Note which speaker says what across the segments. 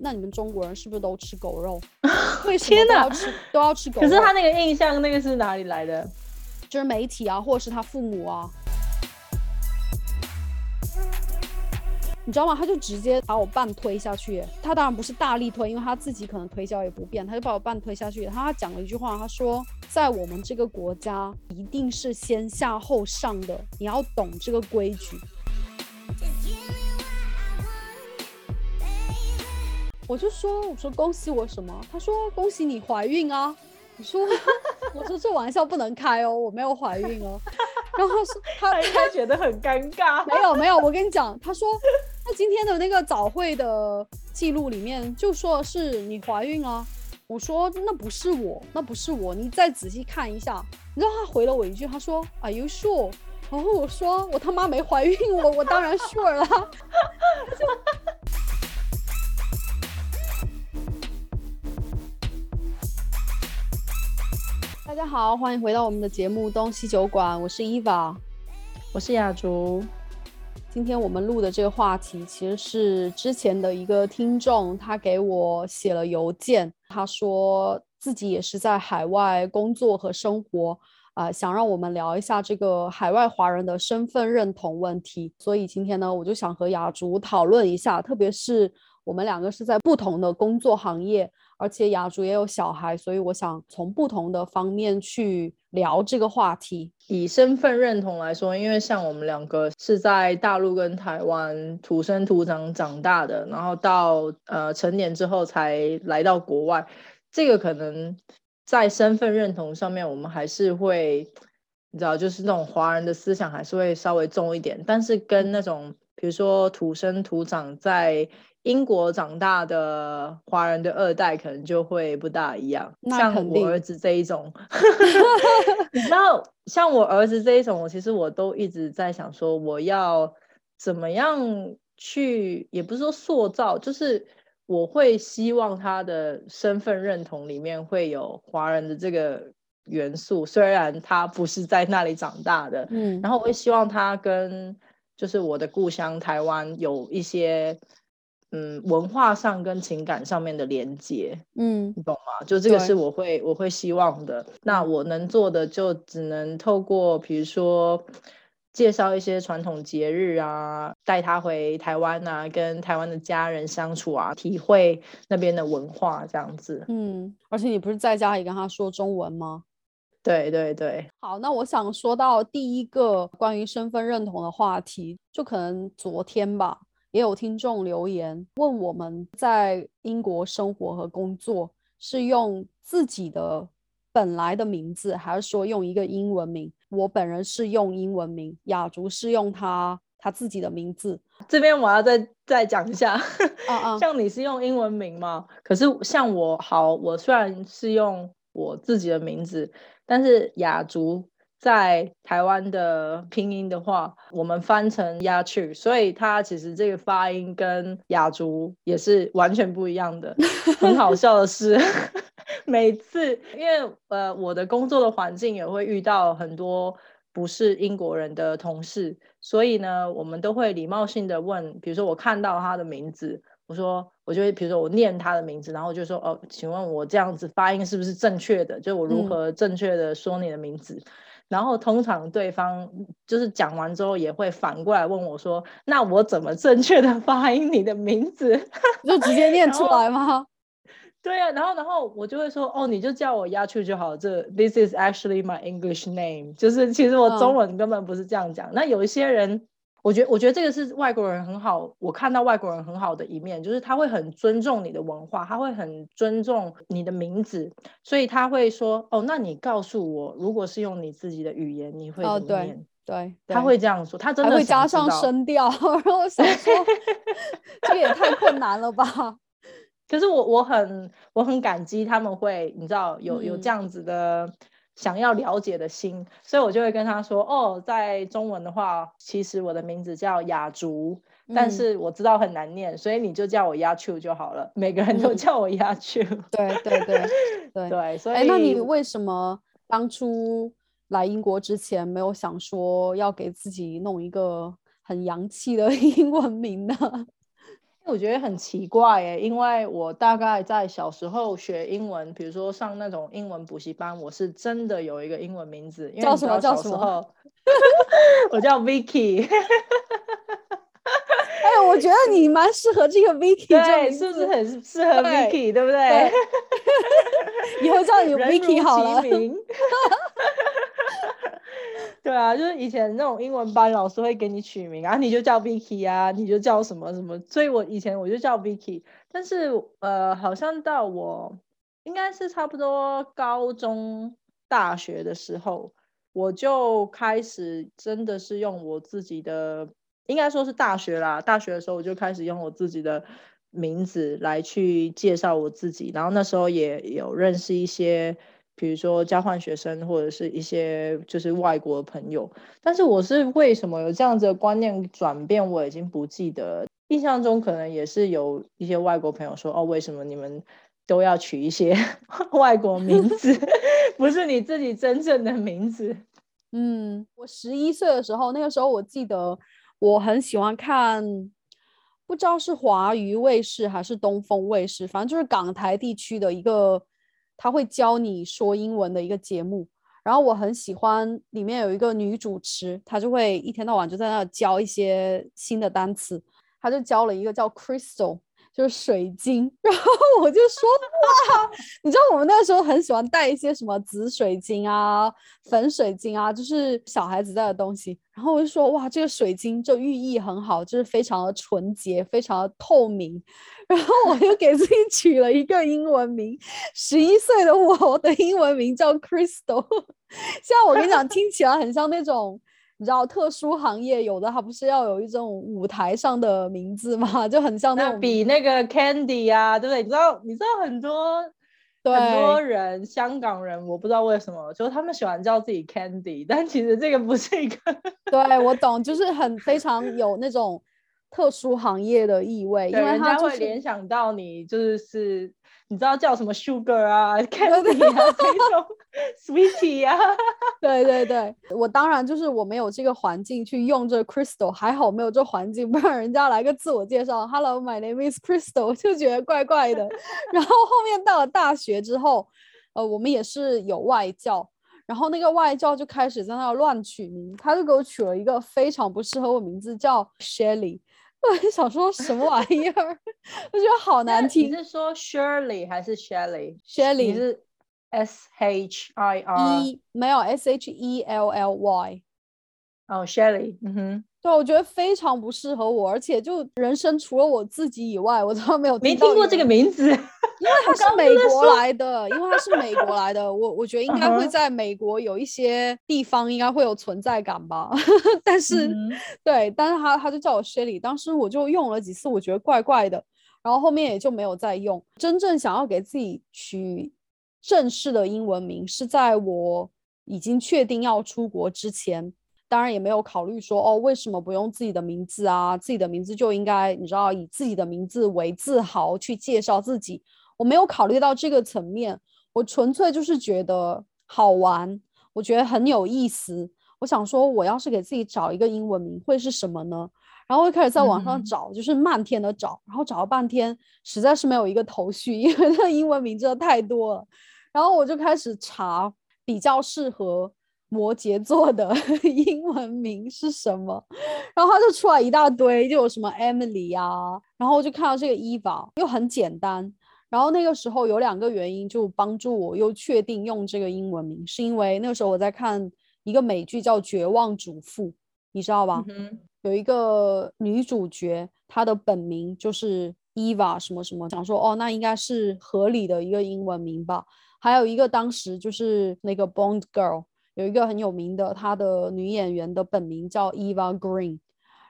Speaker 1: 那你们中国人是不是都吃狗肉？为什么都要吃都要吃狗肉？
Speaker 2: 可是他那个印象，那个是哪里来的？
Speaker 1: 就是媒体啊，或者是他父母啊。你知道吗？他就直接把我半推下去。他当然不是大力推，因为他自己可能推销也不便，他就把我半推下去。他讲了一句话，他说：“在我们这个国家，一定是先下后上的，你要懂这个规矩。”我就说：“我说恭喜我什么？”他说：“恭喜你怀孕啊！”我说：“ 我说这玩笑不能开哦，我没有怀孕哦。”然后说
Speaker 2: 他他觉得很尴尬。
Speaker 1: 没有没有，我跟你讲，他说。他今天的那个早会的记录里面就说是你怀孕啊，我说那不是我，那不是我，你再仔细看一下。你知道他回了我一句，他说 Are you sure？然后我说我他妈没怀孕，我我当然 sure 了。大家好，欢迎回到我们的节目东西酒馆，我是伊娃，
Speaker 2: 我是雅竹。
Speaker 1: 今天我们录的这个话题，其实是之前的一个听众，他给我写了邮件，他说自己也是在海外工作和生活，啊，想让我们聊一下这个海外华人的身份认同问题。所以今天呢，我就想和雅竹讨论一下，特别是我们两个是在不同的工作行业。而且雅竹也有小孩，所以我想从不同的方面去聊这个话题。
Speaker 2: 以身份认同来说，因为像我们两个是在大陆跟台湾土生土长长大的，然后到呃成年之后才来到国外，这个可能在身份认同上面，我们还是会，你知道，就是那种华人的思想还是会稍微重一点。但是跟那种比如说土生土长在英国长大的华人的二代可能就会不大一样，像我儿子这一种 你知道，像我儿子这一种，我其实我都一直在想说，我要怎么样去，也不是说塑造，就是我会希望他的身份认同里面会有华人的这个元素，虽然他不是在那里长大的，嗯，然后我会希望他跟就是我的故乡台湾有一些。嗯，文化上跟情感上面的连接，嗯，你懂吗？就这个是我会我会希望的。那我能做的就只能透过，比如说介绍一些传统节日啊，带他回台湾啊，跟台湾的家人相处啊，体会那边的文化这样子。
Speaker 1: 嗯，而且你不是在家也跟他说中文吗？
Speaker 2: 对对对。
Speaker 1: 好，那我想说到第一个关于身份认同的话题，就可能昨天吧。也有听众留言问我们在英国生活和工作是用自己的本来的名字，还是说用一个英文名？我本人是用英文名，雅竹是用他他自己的名字。
Speaker 2: 这边我要再再讲一下，像你是用英文名吗？可是像我，好，我虽然是用我自己的名字，但是雅竹。在台湾的拼音的话，我们翻成雅去，所以它其实这个发音跟雅族也是完全不一样的。很好笑的是，每次因为呃我的工作的环境也会遇到很多不是英国人的同事，所以呢，我们都会礼貌性的问，比如说我看到他的名字，我说我就会比如说我念他的名字，然后就说哦，请问我这样子发音是不是正确的？就我如何正确的说你的名字？然后通常对方就是讲完之后也会反过来问我说：“那我怎么正确的发音你的名字？
Speaker 1: 就直接念出来吗？”
Speaker 2: 对啊，然后然后我就会说：“哦，你就叫我亚秋就好。”这 This is actually my English name，就是其实我中文根本不是这样讲。那有一些人。我觉得，我觉得这个是外国人很好。我看到外国人很好的一面，就是他会很尊重你的文化，他会很尊重你的名字，所以他会说：“哦，那你告诉我，如果是用你自己的语言，你会怎么念？”
Speaker 1: 对，
Speaker 2: 他会这样说，他真的
Speaker 1: 会加上声调。然后我想说，这也太困难了吧？
Speaker 2: 可是我我很我很感激他们会，你知道有有这样子的。想要了解的心，所以我就会跟他说：“哦，在中文的话，其实我的名字叫雅竹，但是我知道很难念，所以你就叫我雅秋就好了。每个人都叫我雅秋。
Speaker 1: 对对对对
Speaker 2: 对，所以
Speaker 1: 那你为什么当初来英国之前没有想说要给自己弄一个很洋气的 英文名呢？
Speaker 2: 我觉得很奇怪耶，因为我大概在小时候学英文，比如说上那种英文补习班，我是真的有一个英文名字，
Speaker 1: 叫什么叫什么？
Speaker 2: 我叫 Vicky。
Speaker 1: 哎，我觉得你蛮适合这个 Vicky，
Speaker 2: 对，是不是很适合 Vicky，对不对？
Speaker 1: 以后叫你 Vicky 好了。
Speaker 2: 对啊，就是以前那种英文班老师会给你取名啊，你就叫 Vicky 啊，你就叫什么什么，所以我以前我就叫 Vicky。但是呃，好像到我应该是差不多高中、大学的时候，我就开始真的是用我自己的，应该说是大学啦。大学的时候我就开始用我自己的名字来去介绍我自己，然后那时候也有认识一些。比如说交换学生或者是一些就是外国的朋友，但是我是为什么有这样子的观念转变，我已经不记得。印象中可能也是有一些外国朋友说，哦，为什么你们都要取一些 外国名 字，不是你自己真正的名字？
Speaker 1: 嗯，我十一岁的时候，那个时候我记得我很喜欢看，不知道是华娱卫视还是东风卫视，反正就是港台地区的一个。他会教你说英文的一个节目，然后我很喜欢里面有一个女主持，她就会一天到晚就在那教一些新的单词，她就教了一个叫 crystal。就是水晶，然后我就说哇，你知道我们那个时候很喜欢带一些什么紫水晶啊、粉水晶啊，就是小孩子带的东西。然后我就说哇，这个水晶就寓意很好，就是非常的纯洁、非常的透明。然后我就给自己取了一个英文名，十一岁的我的英文名叫 Crystal。现在我跟你讲，听起来很像那种。你知道特殊行业有的，它不是要有一种舞台上的名字吗？就很像那种
Speaker 2: 比那个 Candy 啊，对不对？你知道，你知道很多很多人，香港人，我不知道为什么，就是他们喜欢叫自己 Candy，但其实这个不是一个。
Speaker 1: 对，我懂，就是很非常有那种特殊行业的意味，因为他
Speaker 2: 会联想到你，就是是。你知道叫什么 sugar 啊，candy 啊，这种 sweetie 啊，
Speaker 1: 对对对，我当然就是我没有这个环境去用这 crystal，还好没有这环境，不然人家来个自我介绍，hello，my name is crystal，就觉得怪怪的。然后后面到了大学之后，呃，我们也是有外教，然后那个外教就开始在那乱取名，他就给我取了一个非常不适合我名字，叫 Shelly。我很想说什么玩意儿，我觉得好难听。
Speaker 2: 你是说 Shirley 还是
Speaker 1: Shelly？Shelly
Speaker 2: 是 S H I R
Speaker 1: E 没有 S H E L L Y。
Speaker 2: 哦，Shelly，嗯哼。
Speaker 1: 对，我觉得非常不适合我，而且就人生除了我自己以外，我都没有
Speaker 2: 没听过这个名字。
Speaker 1: 因为他是美国来的，因为他是美国来的，我我觉得应该会在美国有一些地方应该会有存在感吧。但是，对，但是他他就叫我 Shelly，当时我就用了几次，我觉得怪怪的，然后后面也就没有再用。真正想要给自己取正式的英文名，是在我已经确定要出国之前。当然也没有考虑说哦，为什么不用自己的名字啊？自己的名字就应该你知道以自己的名字为自豪去介绍自己。我没有考虑到这个层面，我纯粹就是觉得好玩，我觉得很有意思。我想说，我要是给自己找一个英文名会是什么呢？然后我开始在网上找，就是漫天的找，然后找了半天，实在是没有一个头绪，因为那英文名真的太多了。然后我就开始查比较适合。摩羯座的 英文名是什么？然后它就出来一大堆，就有什么 Emily 啊，然后我就看到这个 Eva 又很简单。然后那个时候有两个原因，就帮助我又确定用这个英文名，是因为那个时候我在看一个美剧叫《绝望主妇》，你知道吧？有一个女主角，她的本名就是 Eva 什么什么，想说哦，那应该是合理的一个英文名吧。还有一个当时就是那个 Bond Girl。有一个很有名的，她的女演员的本名叫 Eva Green，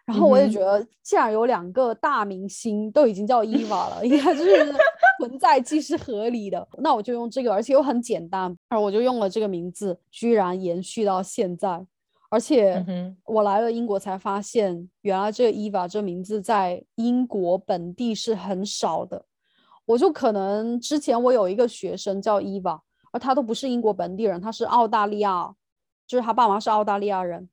Speaker 1: 然后我也觉得，既然有两个大明星都已经叫 Eva 了，应该就是 存在即是合理的，那我就用这个，而且又很简单，然后我就用了这个名字，居然延续到现在。而且我来了英国才发现，原来这个 Eva 这名字在英国本地是很少的。我就可能之前我有一个学生叫 Eva，而他都不是英国本地人，他是澳大利亚。就是他爸妈是澳大利亚人，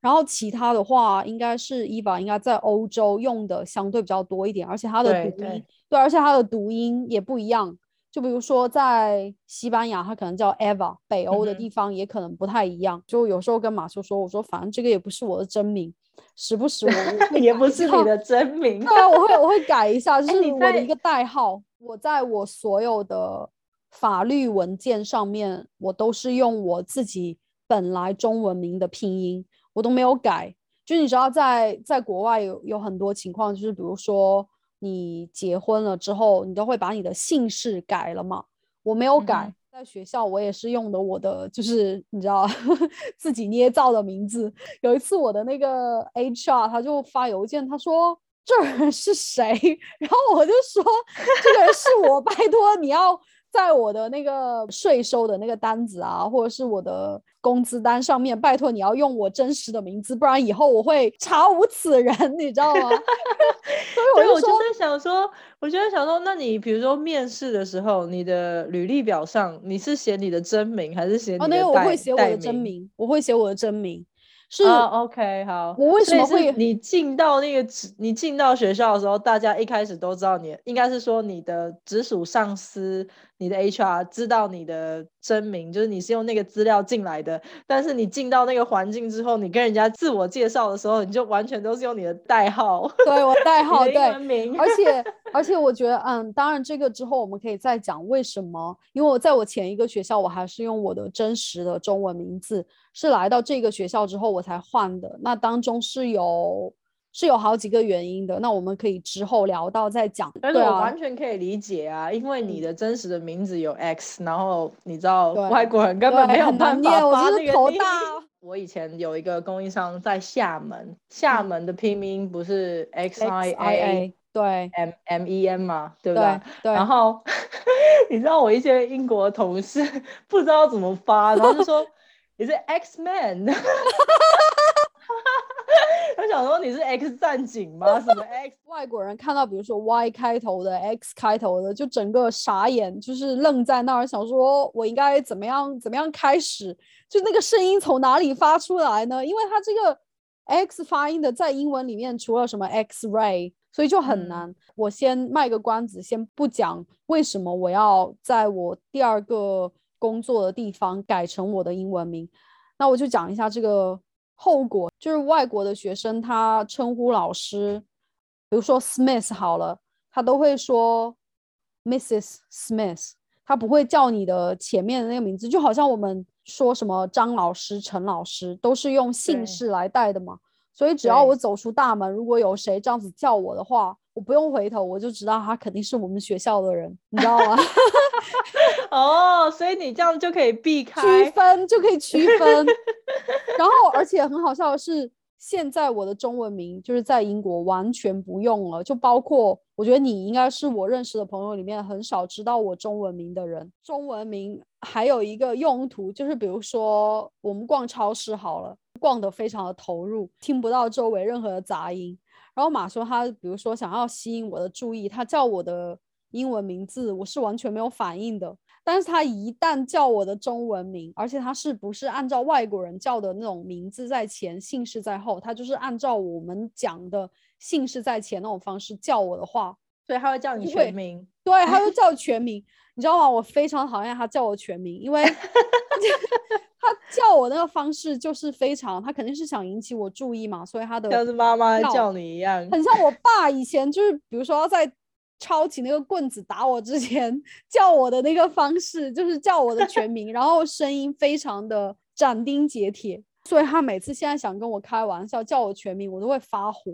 Speaker 1: 然后其他的话，应该是伊娃应该在欧洲用的相对比较多一点，而且它的读音对，而且它的读音也不一样。就比如说在西班牙，它可能叫 Eva，北欧的地方也可能不太一样。就有时候跟马修说，我说反正这个也不是我的真名，时不时我
Speaker 2: 也不是你的真名，
Speaker 1: 对啊，我会我会改一下，就是我的一个代号。我在我所有的法律文件上面，我都是用我自己本来中文名的拼音，我都没有改。就你知道，在在国外有有很多情况，就是比如说。你结婚了之后，你都会把你的姓氏改了嘛？我没有改，在学校我也是用的我的，就是你知道 自己捏造的名字。有一次我的那个 HR 他就发邮件，他说这人是谁？然后我就说这个人是我，拜托你要。在我的那个税收的那个单子啊，或者是我的工资单上面，拜托你要用我真实的名字，不然以后我会查无此人，你知道吗？所以我就
Speaker 2: 在想说，我就在想说，那你比如说面试的时候，你的履历表上你是写你的真名还是写你的代
Speaker 1: 那个我会写我的真名，我会写我的真名。是
Speaker 2: OK 好，
Speaker 1: 我为什么会
Speaker 2: 你进到那个职你进到学校的时候，大家一开始都知道你，应该是说你的直属上司。你的 HR 知道你的真名，就是你是用那个资料进来的。但是你进到那个环境之后，你跟人家自我介绍的时候，你就完全都是用你的代号。
Speaker 1: 对我代号，对，
Speaker 2: 而
Speaker 1: 且而且我觉得，嗯，当然这个之后我们可以再讲为什么。因为我在我前一个学校，我还是用我的真实的中文名字，是来到这个学校之后我才换的。那当中是有。是有好几个原因的，那我们可以之后聊到再讲。
Speaker 2: 但是我完全可以理解啊，因为你的真实的名字有 X，然后你知道外国人根本没有办法发那个
Speaker 1: 头大。
Speaker 2: 我以前有一个供应商在厦门，厦门的拼音不是 X I A
Speaker 1: 对
Speaker 2: M M E N 嘛，对不
Speaker 1: 对？对。
Speaker 2: 然后 你知道我一些英国同事 不知道怎么发，然后就说你是 X Man。我想说你是 X 战警吗？什么 X？
Speaker 1: 外国人看到比如说 Y 开头的、X 开头的，就整个傻眼，就是愣在那儿，想说我应该怎么样怎么样开始？就那个声音从哪里发出来呢？因为他这个 X 发音的在英文里面除了什么 X-ray，所以就很难。我先卖个关子，先不讲为什么我要在我第二个工作的地方改成我的英文名，那我就讲一下这个。后果就是外国的学生，他称呼老师，比如说 Smith 好了，他都会说 Mrs. Smith，他不会叫你的前面的那个名字，就好像我们说什么张老师、陈老师，都是用姓氏来带的嘛。所以只要我走出大门，如果有谁这样子叫我的话，我不用回头，我就知道他肯定是我们学校的人，你知道吗？
Speaker 2: 哦，所以你这样就可以避 开
Speaker 1: 区分，就可以区分。然后，而且很好笑的是，现在我的中文名就是在英国完全不用了，就包括我觉得你应该是我认识的朋友里面很少知道我中文名的人。中文名还有一个用途，就是比如说我们逛超市好了，逛得非常的投入，听不到周围任何的杂音。然后马说他比如说想要吸引我的注意，他叫我的。英文名字我是完全没有反应的，但是他一旦叫我的中文名，而且他是不是按照外国人叫的那种名字在前，姓氏在后，他就是按照我们讲的姓氏在前那种方式叫我的话，
Speaker 2: 所以他会叫你全名，
Speaker 1: 对，他会叫全名，你知道吗？我非常讨厌他叫我全名，因为 他叫我那个方式就是非常，他肯定是想引起我注意嘛，所以他的
Speaker 2: 像是妈妈叫你一样，
Speaker 1: 很像我爸以前就是，比如说在。抄起那个棍子打我之前叫我的那个方式，就是叫我的全名，然后声音非常的斩钉截铁。所以他每次现在想跟我开玩笑叫我全名，我都会发火，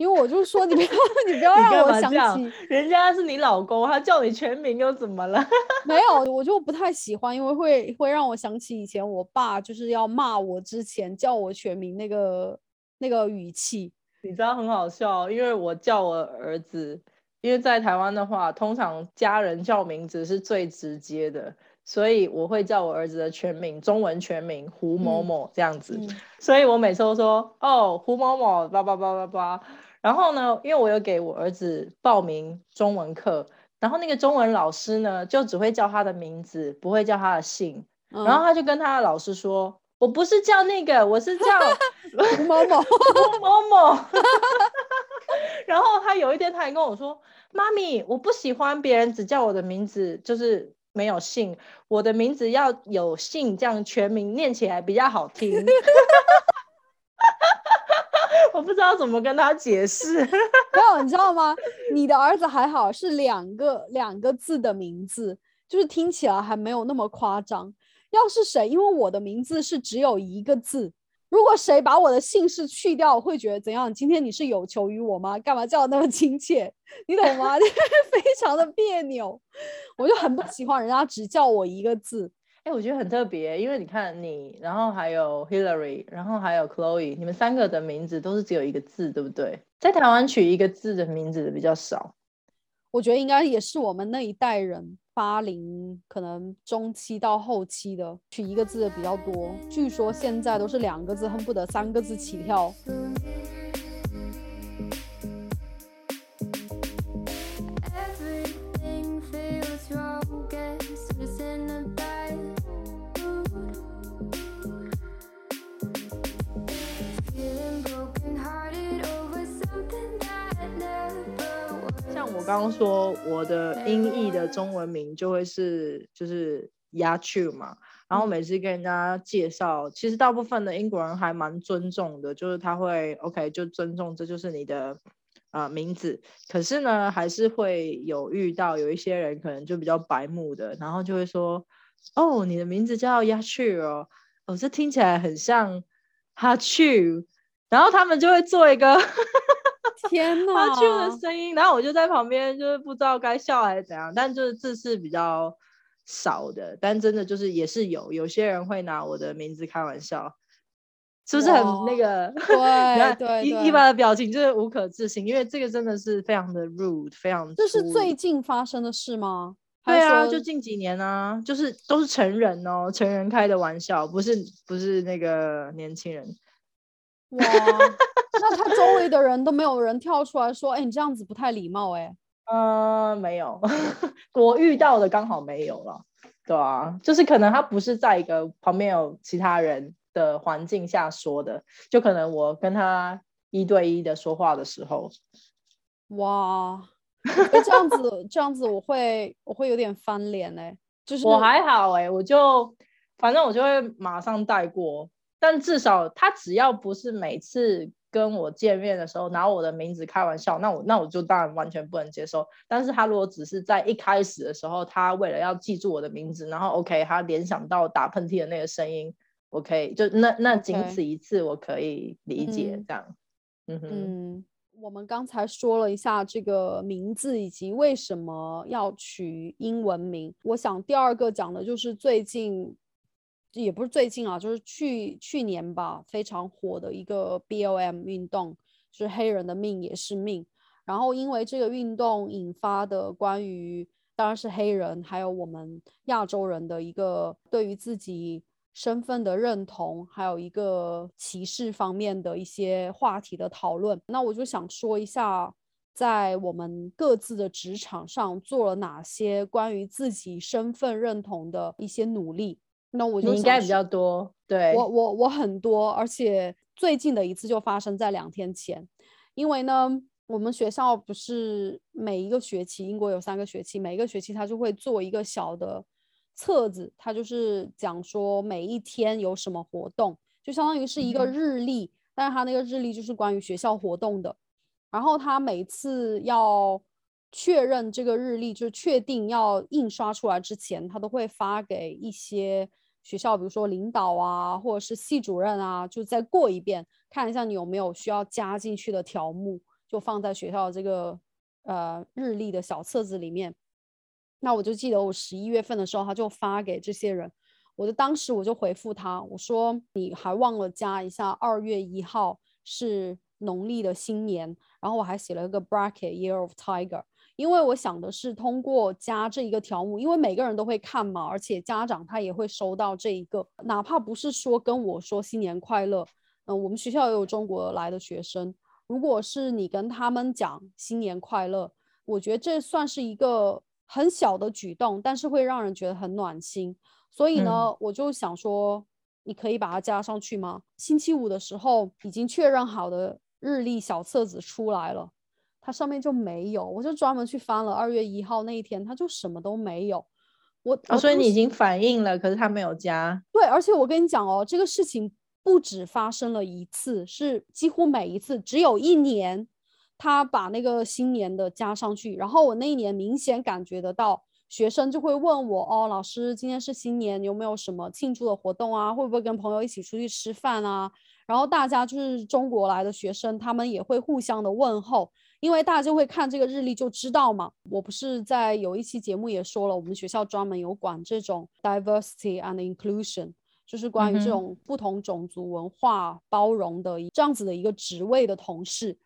Speaker 1: 因为我就说你不要 你不要让我想起
Speaker 2: 人家是你老公，他叫你全名又怎么了？
Speaker 1: 没有，我就不太喜欢，因为会会让我想起以前我爸就是要骂我之前叫我全名那个那个语气。
Speaker 2: 你知道很好笑，因为我叫我儿子。因为在台湾的话，通常家人叫名字是最直接的，所以我会叫我儿子的全名，中文全名胡某某这样子。所以我每次都说哦，胡某某，叭叭叭叭叭。然后呢，因为我有给我儿子报名中文课，然后那个中文老师呢，就只会叫他的名字，不会叫他的姓。然后他就跟他的老师说，我不是叫那个，我是叫
Speaker 1: 某某
Speaker 2: 某某。然后他有一天他还跟我说：“妈咪，我不喜欢别人只叫我的名字，就是没有姓，我的名字要有姓，这样全名念起来比较好听。”我不知道怎么跟他解释。
Speaker 1: 没有，你知道吗？你的儿子还好，是两个两个字的名字，就是听起来还没有那么夸张。要是谁，因为我的名字是只有一个字，如果谁把我的姓氏去掉，会觉得怎样？今天你是有求于我吗？干嘛叫的那么亲切？你懂吗？非常的别扭，我就很不喜欢人家只叫我一个字。
Speaker 2: 哎，我觉得很特别，因为你看你，然后还有 Hillary，然后还有 Chloe，你们三个的名字都是只有一个字，对不对？在台湾取一个字的名字的比较少。
Speaker 1: 我觉得应该也是我们那一代人，八零可能中期到后期的取一个字的比较多。据说现在都是两个字，恨不得三个字起跳。
Speaker 2: 刚刚说我的音译的中文名就会是就是鸦雀嘛，然后每次跟人家介绍，其实大部分的英国人还蛮尊重的，就是他会 OK 就尊重这就是你的啊名字，可是呢还是会有遇到有一些人可能就比较白目的，然后就会说哦你的名字叫鸦雀哦，哦这听起来很像哈雀，然后他们就会做一个。
Speaker 1: 天哪！
Speaker 2: 他去的声音，然后我就在旁边，就是不知道该笑还是怎样。但就是字是比较少的，但真的就是也是有有些人会拿我的名字开玩笑，是不是很那个？
Speaker 1: 对 对，
Speaker 2: 一一般的表情就是无可置信，因为这个真的是非常的 rude，非常。
Speaker 1: 这是最近发生的事吗？
Speaker 2: 对啊，就近几年啊，就是都是成人哦，成人开的玩笑，不是不是那个年轻人。
Speaker 1: 哇。那他周围的人都没有人跳出来说：“哎，你这样子不太礼貌。”哎，
Speaker 2: 呃，没有，我遇到的刚好没有了，对啊，就是可能他不是在一个旁边有其他人的环境下说的，就可能我跟他一对一的说话的时候，
Speaker 1: 哇，这样子这样子我会我会有点翻脸哎，就是
Speaker 2: 我还好哎，我就反正我就会马上带过，但至少他只要不是每次。跟我见面的时候拿我的名字开玩笑，那我那我就当然完全不能接受。但是他如果只是在一开始的时候，他为了要记住我的名字，然后 OK，他联想到打喷嚏的那个声音，OK，就那那仅此一次，我可以理解这样。嗯哼，
Speaker 1: 我们刚才说了一下这个名字以及为什么要取英文名，我想第二个讲的就是最近。也不是最近啊，就是去去年吧，非常火的一个 B L M 运动，就是黑人的命也是命。然后因为这个运动引发的关于，当然是黑人还有我们亚洲人的一个对于自己身份的认同，还有一个歧视方面的一些话题的讨论。那我就想说一下，在我们各自的职场上做了哪些关于自己身份认同的一些努力。那我就
Speaker 2: 应该比较多，对
Speaker 1: 我我我很多，而且最近的一次就发生在两天前，因为呢，我们学校不是每一个学期，英国有三个学期，每一个学期他就会做一个小的册子，他就是讲说每一天有什么活动，就相当于是一个日历，但是他那个日历就是关于学校活动的，然后他每次要确认这个日历，就是确定要印刷出来之前，他都会发给一些。学校，比如说领导啊，或者是系主任啊，就再过一遍，看一下你有没有需要加进去的条目，就放在学校这个呃日历的小册子里面。那我就记得我十一月份的时候，他就发给这些人，我就当时我就回复他，我说你还忘了加一下二月一号是农历的新年，然后我还写了一个 bracket year of tiger。因为我想的是通过加这一个条目，因为每个人都会看嘛，而且家长他也会收到这一个，哪怕不是说跟我说新年快乐，嗯，我们学校也有中国来的学生，如果是你跟他们讲新年快乐，我觉得这算是一个很小的举动，但是会让人觉得很暖心。所以呢，我就想说，你可以把它加上去吗？星期五的时候已经确认好的日历小册子出来了，它上面就没有，我就专门去翻了二月一号那一天，它就什么都没有。我
Speaker 2: 哦，所以你已经反映了，可是他没有加。
Speaker 1: 对，而且我跟你讲哦，这个事情不止发生了一次，是几乎每一次，只有一年他把那个新年的加上去，然后我那一年明显感觉得到。学生就会问我哦，老师，今天是新年，有没有什么庆祝的活动啊？会不会跟朋友一起出去吃饭啊？然后大家就是中国来的学生，他们也会互相的问候，因为大家就会看这个日历就知道嘛。我不是在有一期节目也说了，我们学校专门有管这种 diversity and inclusion，就是关于这种不同种族文化包容的这样子的一个职位的同事。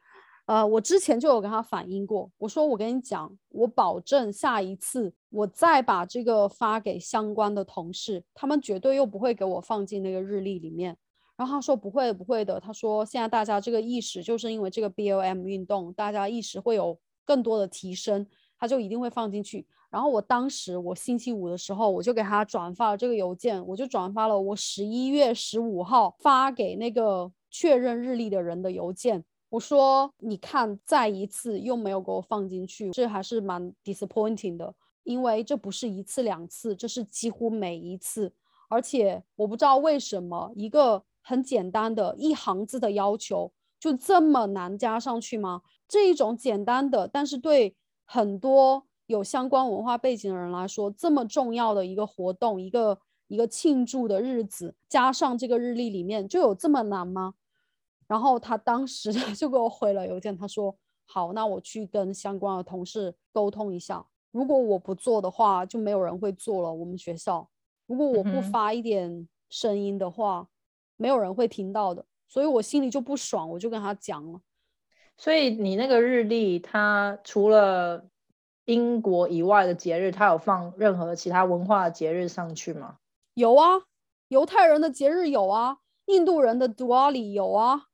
Speaker 1: 呃，我之前就有跟他反映过，我说我跟你讲，我保证下一次我再把这个发给相关的同事，他们绝对又不会给我放进那个日历里面。然后他说不会不会的，他说现在大家这个意识就是因为这个 B O M 运动，大家意识会有更多的提升，他就一定会放进去。然后我当时我星期五的时候，我就给他转发了这个邮件，我就转发了我十一月十五号发给那个确认日历的人的邮件。我说，你看，再一次又没有给我放进去，这还是蛮 disappointing 的，因为这不是一次两次，这是几乎每一次，而且我不知道为什么一个很简单的一行字的要求就这么难加上去吗？这一种简单的，但是对很多有相关文化背景的人来说这么重要的一个活动，一个一个庆祝的日子，加上这个日历里面就有这么难吗？然后他当时就给我回了邮件，他说：“好，那我去跟相关的同事沟通一下。如果我不做的话，就没有人会做了。我们学校，如果我不发一点声音的话，没有人会听到的。所以我心里就不爽，我就跟他讲了。
Speaker 2: 所以你那个日历，它除了英国以外的节日，它有放任何其他文化的节日上去吗？
Speaker 1: 有啊，犹太人的节日有啊，印度人的 Diwali 有啊。”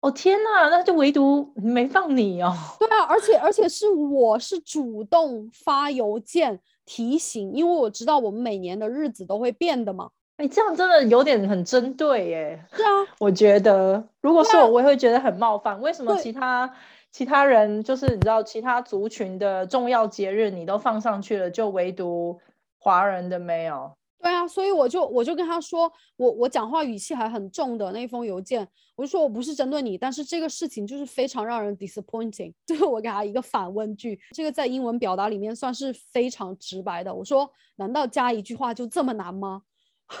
Speaker 2: 哦天哪，那就唯独没放你哦。
Speaker 1: 对啊，而且而且是我是主动发邮件提醒，因为我知道我们每年的日子都会变的嘛。
Speaker 2: 哎，这样真的有点很针对耶。
Speaker 1: 是啊，
Speaker 2: 我觉得如果是我，我也会觉得很冒犯。为什么其他其他人就是你知道其他族群的重要节日你都放上去了，就唯独华人的没有？
Speaker 1: 对啊，所以我就我就跟他说，我我讲话语气还很重的那封邮件，我就说我不是针对你，但是这个事情就是非常让人 disappointing，就是我给他一个反问句，这个在英文表达里面算是非常直白的。我说，难道加一句话就这么难吗？这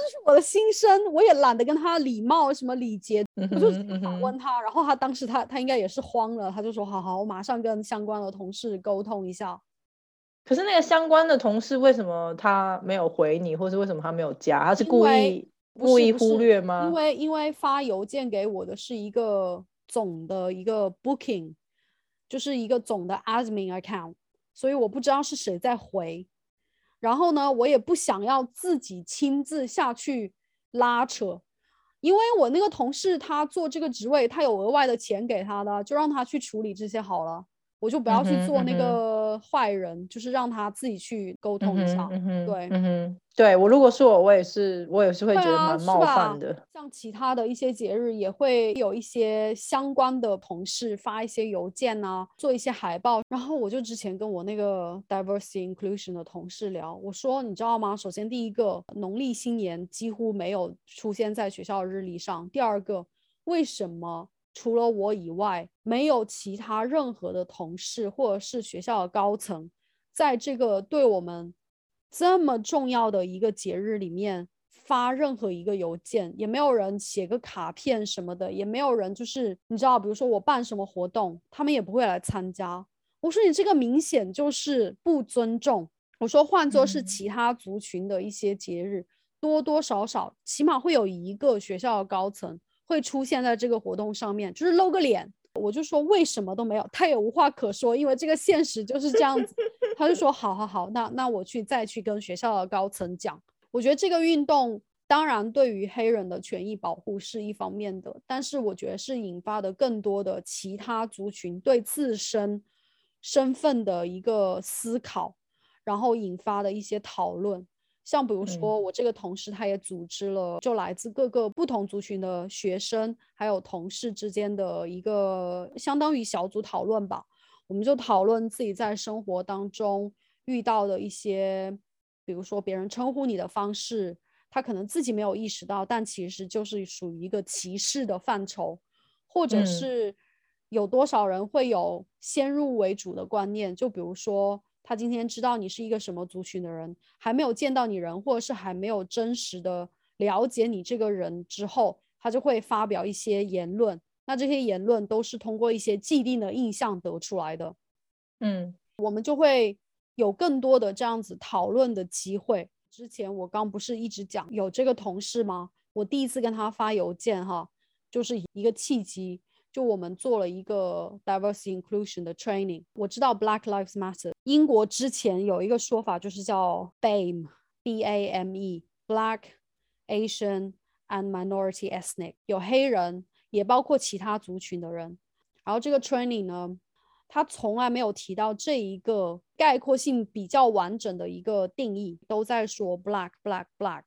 Speaker 1: 就是我的心声，我也懒得跟他礼貌什么礼节，我就反问他，然后他当时他他应该也是慌了，他就说，好好，我马上跟相关的同事沟通一下。
Speaker 2: 可是那个相关的同事为什么他没有回你，或是为什么他没有加？他是故意故意忽略吗？
Speaker 1: 因为因为发邮件给我的是一个总的一个 booking，就是一个总的 admin account，所以我不知道是谁在回。然后呢，我也不想要自己亲自下去拉扯，因为我那个同事他做这个职位，他有额外的钱给他的，就让他去处理这些好了。我就不要去做那个坏人，就是让他自己去沟通一下。对，
Speaker 2: 嗯哼，对我如果是我，我也是，我也是会觉得蛮冒犯的。
Speaker 1: 像其他的一些节日，也会有一些相关的同事发一些邮件啊，做一些海报。然后我就之前跟我那个 diversity inclusion 的同事聊，我说你知道吗？首先第一个，农历新年几乎没有出现在学校日历上。第二个，为什么？除了我以外，没有其他任何的同事或者是学校的高层，在这个对我们这么重要的一个节日里面发任何一个邮件，也没有人写个卡片什么的，也没有人就是你知道，比如说我办什么活动，他们也不会来参加。我说你这个明显就是不尊重。我说换作是其他族群的一些节日，多多少少起码会有一个学校的高层。会出现在这个活动上面，就是露个脸。我就说为什么都没有，他也无话可说，因为这个现实就是这样子。他就说好好好，那那我去再去跟学校的高层讲。我觉得这个运动当然对于黑人的权益保护是一方面的，但是我觉得是引发的更多的其他族群对自身身份的一个思考。然后引发的一些讨论。像比如说，我这个同事他也组织了，就来自各个不同族群的学生还有同事之间的一个相当于小组讨论吧。我们就讨论自己在生活当中遇到的一些，比如说别人称呼你的方式，他可能自己没有意识到，但其实就是属于一个歧视的范畴，或者是有多少人会有先入为主的观念，就比如说。他今天知道你是一个什么族群的人，还没有见到你人，或者是还没有真实的了解你这个人之后，他就会发表一些言论。那这些言论都是通过一些既定的印象得出来的。
Speaker 2: 嗯，
Speaker 1: 我们就会有更多的这样子讨论的机会。之前我刚不是一直讲有这个同事吗？我第一次跟他发邮件哈，就是一个契机。就我们做了一个 diversity inclusion 的 training。我知道 Black Lives Matter。英国之前有一个说法，就是叫 BAME，B A M E，Black Asian and Minority Ethnic，有黑人，也包括其他族群的人。然后这个 training 呢，他从来没有提到这一个概括性比较完整的一个定义，都在说 Black，Black，Black。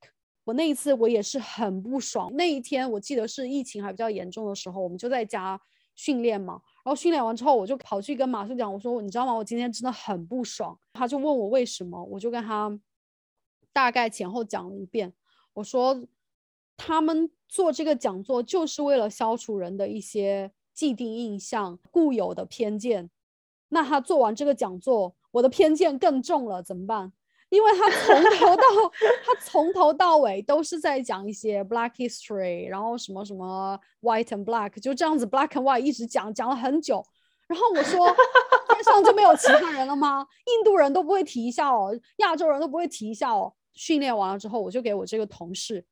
Speaker 1: 我那一次我也是很不爽。那一天我记得是疫情还比较严重的时候，我们就在家训练嘛。然后训练完之后，我就跑去跟马叔讲，我说：“你知道吗？我今天真的很不爽。”他就问我为什么，我就跟他大概前后讲了一遍。我说：“他们做这个讲座就是为了消除人的一些既定印象、固有的偏见。那他做完这个讲座，我的偏见更重了，怎么办？”因为他从头到他从头到尾都是在讲一些 Black history，然后什么什么 White and Black，就这样子 Black and White 一直讲讲了很久。然后我说天上就没有其他人了吗？印度人都不会提一下哦，亚洲人都不会提一下哦。训练完了之后，我就给我这个同事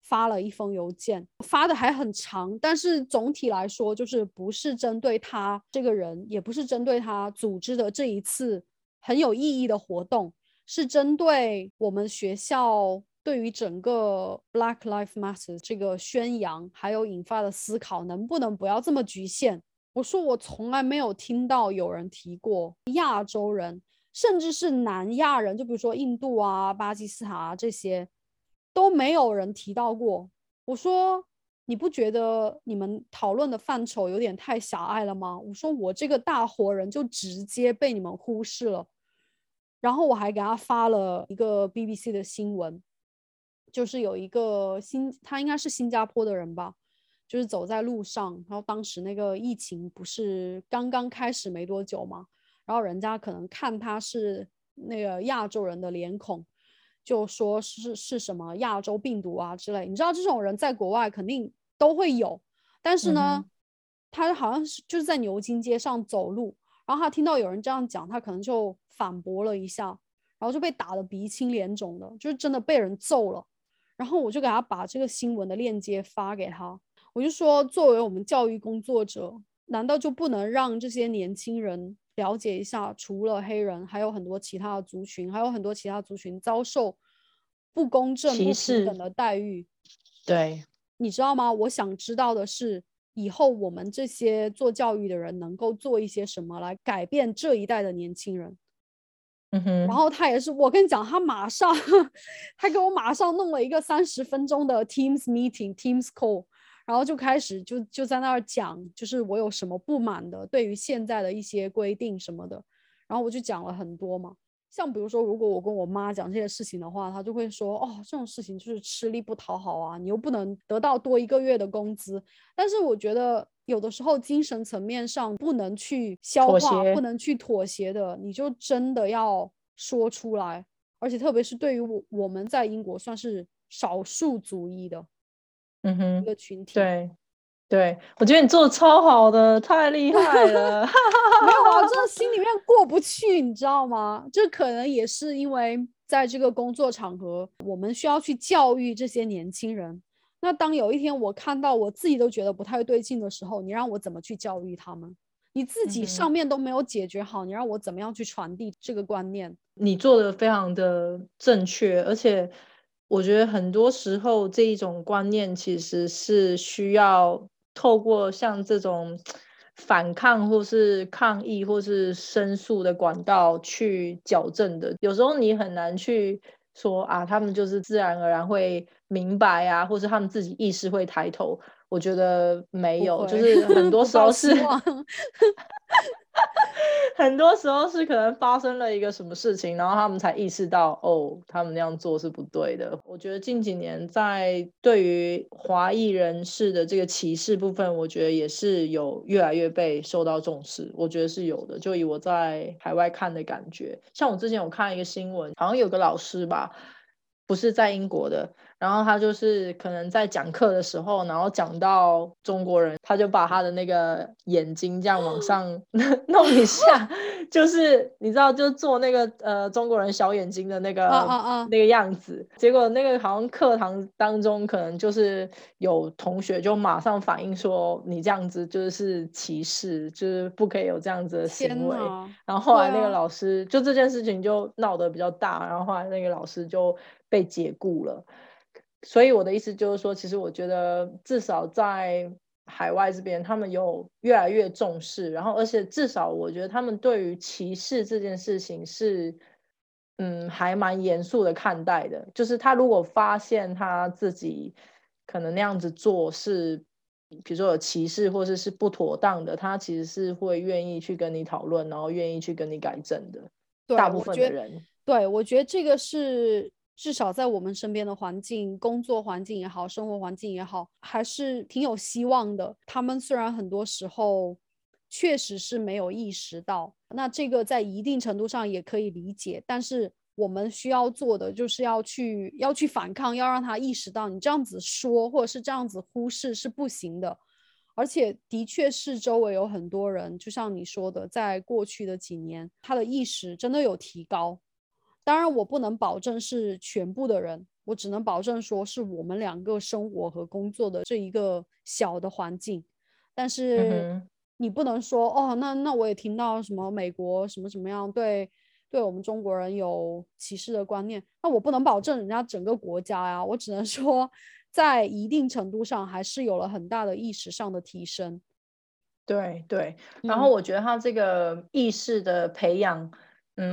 Speaker 1: 发了一封邮件，发的还很长，但是总体来说就是不是针对他这个人，也不是针对他组织的这一次很有意义的活动。是针对我们学校对于整个 Black Lives Matter 这个宣扬，还有引发的思考，能不能不要这么局限？我说我从来没有听到有人提过亚洲人，甚至是南亚人，就比如说印度啊、巴基斯坦啊这些，都没有人提到过。我说你不觉得你们讨论的范畴有点太狭隘了吗？我说我这个大活人就直接被你们忽视了。然后我还给他发了一个 BBC 的新闻，就是有一个新，他应该是新加坡的人吧，就是走在路上，然后当时那个疫情不是刚刚开始没多久嘛，然后人家可能看他是那个亚洲人的脸孔，就说是是什么亚洲病毒啊之类。你知道这种人在国外肯定都会有，但是呢，他好像是就是在牛津街上走路。然后他听到有人这样讲，他可能就反驳了一下，然后就被打得鼻青脸肿的，就是真的被人揍了。然后我就给他把这个新闻的链接发给他，我就说，作为我们教育工作者，难道就不能让这些年轻人了解一下，除了黑人，还有很多其他的族群，还有很多其他族群遭受不公正、不平等的待遇？
Speaker 2: 对，
Speaker 1: 你知道吗？我想知道的是。以后我们这些做教育的人能够做一些什么来改变这一代的年轻人？
Speaker 2: 嗯哼。
Speaker 1: 然后他也是，我跟你讲，他马上，他给我马上弄了一个三十分钟的 Teams meeting Teams call，然后就开始就就在那儿讲，就是我有什么不满的，对于现在的一些规定什么的，然后我就讲了很多嘛。像比如说，如果我跟我妈讲这些事情的话，她就会说：“哦，这种事情就是吃力不讨好啊，你又不能得到多一个月的工资。”但是我觉得有的时候精神层面上不能去消化，不能去妥协的，你就真的要说出来。而且特别是对于我我们在英国算是少数族裔的，
Speaker 2: 嗯哼，
Speaker 1: 一个群体，
Speaker 2: 对。对，我觉得你做的超好的，太厉害了。
Speaker 1: 没有啊，真的 心里面过不去，你知道吗？这可能也是因为在这个工作场合，我们需要去教育这些年轻人。那当有一天我看到我自己都觉得不太对劲的时候，你让我怎么去教育他们？你自己上面都没有解决好，你让我怎么样去传递这个观念？
Speaker 2: 你做的非常的正确，而且我觉得很多时候这一种观念其实是需要。透过像这种反抗或是抗议或是申诉的管道去矫正的。有时候你很难去说啊，他们就是自然而然会明白啊，或是他们自己意识会抬头。我觉得没有，就是很 多时候是。很多时候是可能发生了一个什么事情，然后他们才意识到，哦，他们那样做是不对的。我觉得近几年在对于华裔人士的这个歧视部分，我觉得也是有越来越被受到重视。我觉得是有的。就以我在海外看的感觉，像我之前有看一个新闻，好像有个老师吧，不是在英国的。然后他就是可能在讲课的时候，然后讲到中国人，他就把他的那个眼睛这样往上 弄一下，就是你知道，就做那个呃中国人小眼睛的那个那个样子。结果那个好像课堂当中，可能就是有同学就马上反映说，你这样子就是歧视，就是不可以有这样子的行为。然后后来那个老师就这件事情就闹得比较大，然后后来那个老师就被解雇了。所以我的意思就是说，其实我觉得至少在海外这边，他们有越来越重视，然后而且至少我觉得他们对于歧视这件事情是，嗯，还蛮严肃的看待的。就是他如果发现他自己可能那样子做是，比如说有歧视或者是不妥当的，他其实是会愿意去跟你讨论，然后愿意去跟你改正的。大部分的人，
Speaker 1: 对我觉得这个是。至少在我们身边的环境、工作环境也好、生活环境也好，还是挺有希望的。他们虽然很多时候确实是没有意识到，那这个在一定程度上也可以理解。但是我们需要做的就是要去要去反抗，要让他意识到，你这样子说或者是这样子忽视是不行的。而且的确是周围有很多人，就像你说的，在过去的几年，他的意识真的有提高。当然，我不能保证是全部的人，我只能保证说是我们两个生活和工作的这一个小的环境。但是你不能说哦，那那我也听到什么美国什么什么样对对我们中国人有歧视的观念，那我不能保证人家整个国家呀，我只能 说在一定程度上还是有了很大的意识上的提升。
Speaker 2: 对对，然后我觉得他这个意识的培养。嗯，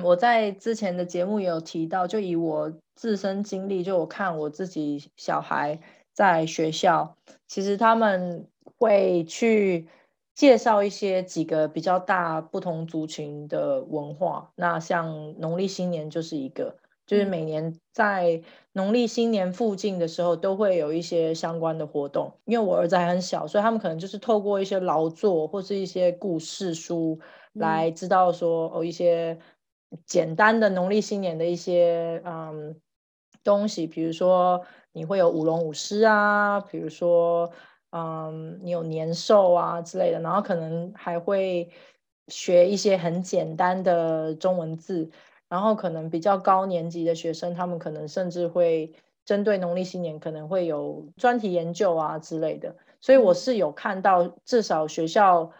Speaker 2: 我在之前的节目也有提到，就以我自身经历，就我看我自己小孩在学校，其实他们会去介绍一些几个比较大不同族群的文化。那像农历新年就是一个，就是每年在农历新年附近的时候，都会有一些相关的活动。因为我儿子还很小，所以他们可能就是透过一些劳作或是一些故事书来知道说哦一些。简单的农历新年的一些嗯东西，比如说你会有舞龙舞狮啊，比如说嗯你有年兽啊之类的，然后可能还会学一些很简单的中文字，然后可能比较高年级的学生，他们可能甚至会针对农历新年可能会有专题研究啊之类的，所以我是有看到至少学校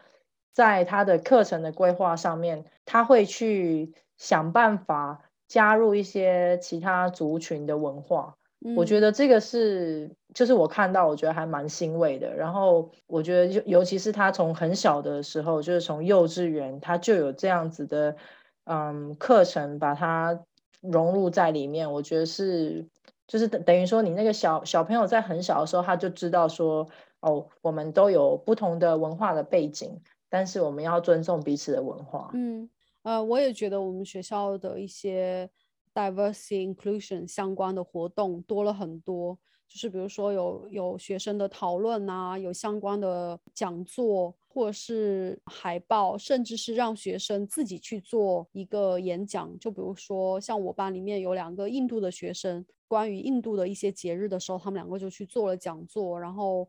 Speaker 2: 在他的课程的规划上面，他会去。想办法加入一些其他族群的文化，我觉得这个是，就是我看到，我觉得还蛮欣慰的。然后我觉得，尤尤其是他从很小的时候，就是从幼稚园，他就有这样子的，嗯，课程把它融入在里面。我觉得是，就是等等于说，你那个小小朋友在很小的时候，他就知道说，哦，我们都有不同的文化的背景，但是我们要尊重彼此的文化。
Speaker 1: 嗯。呃，我也觉得我们学校的一些 diversity inclusion 相关的活动多了很多，就是比如说有有学生的讨论啊，有相关的讲座，或者是海报，甚至是让学生自己去做一个演讲。就比如说像我班里面有两个印度的学生，关于印度的一些节日的时候，他们两个就去做了讲座，然后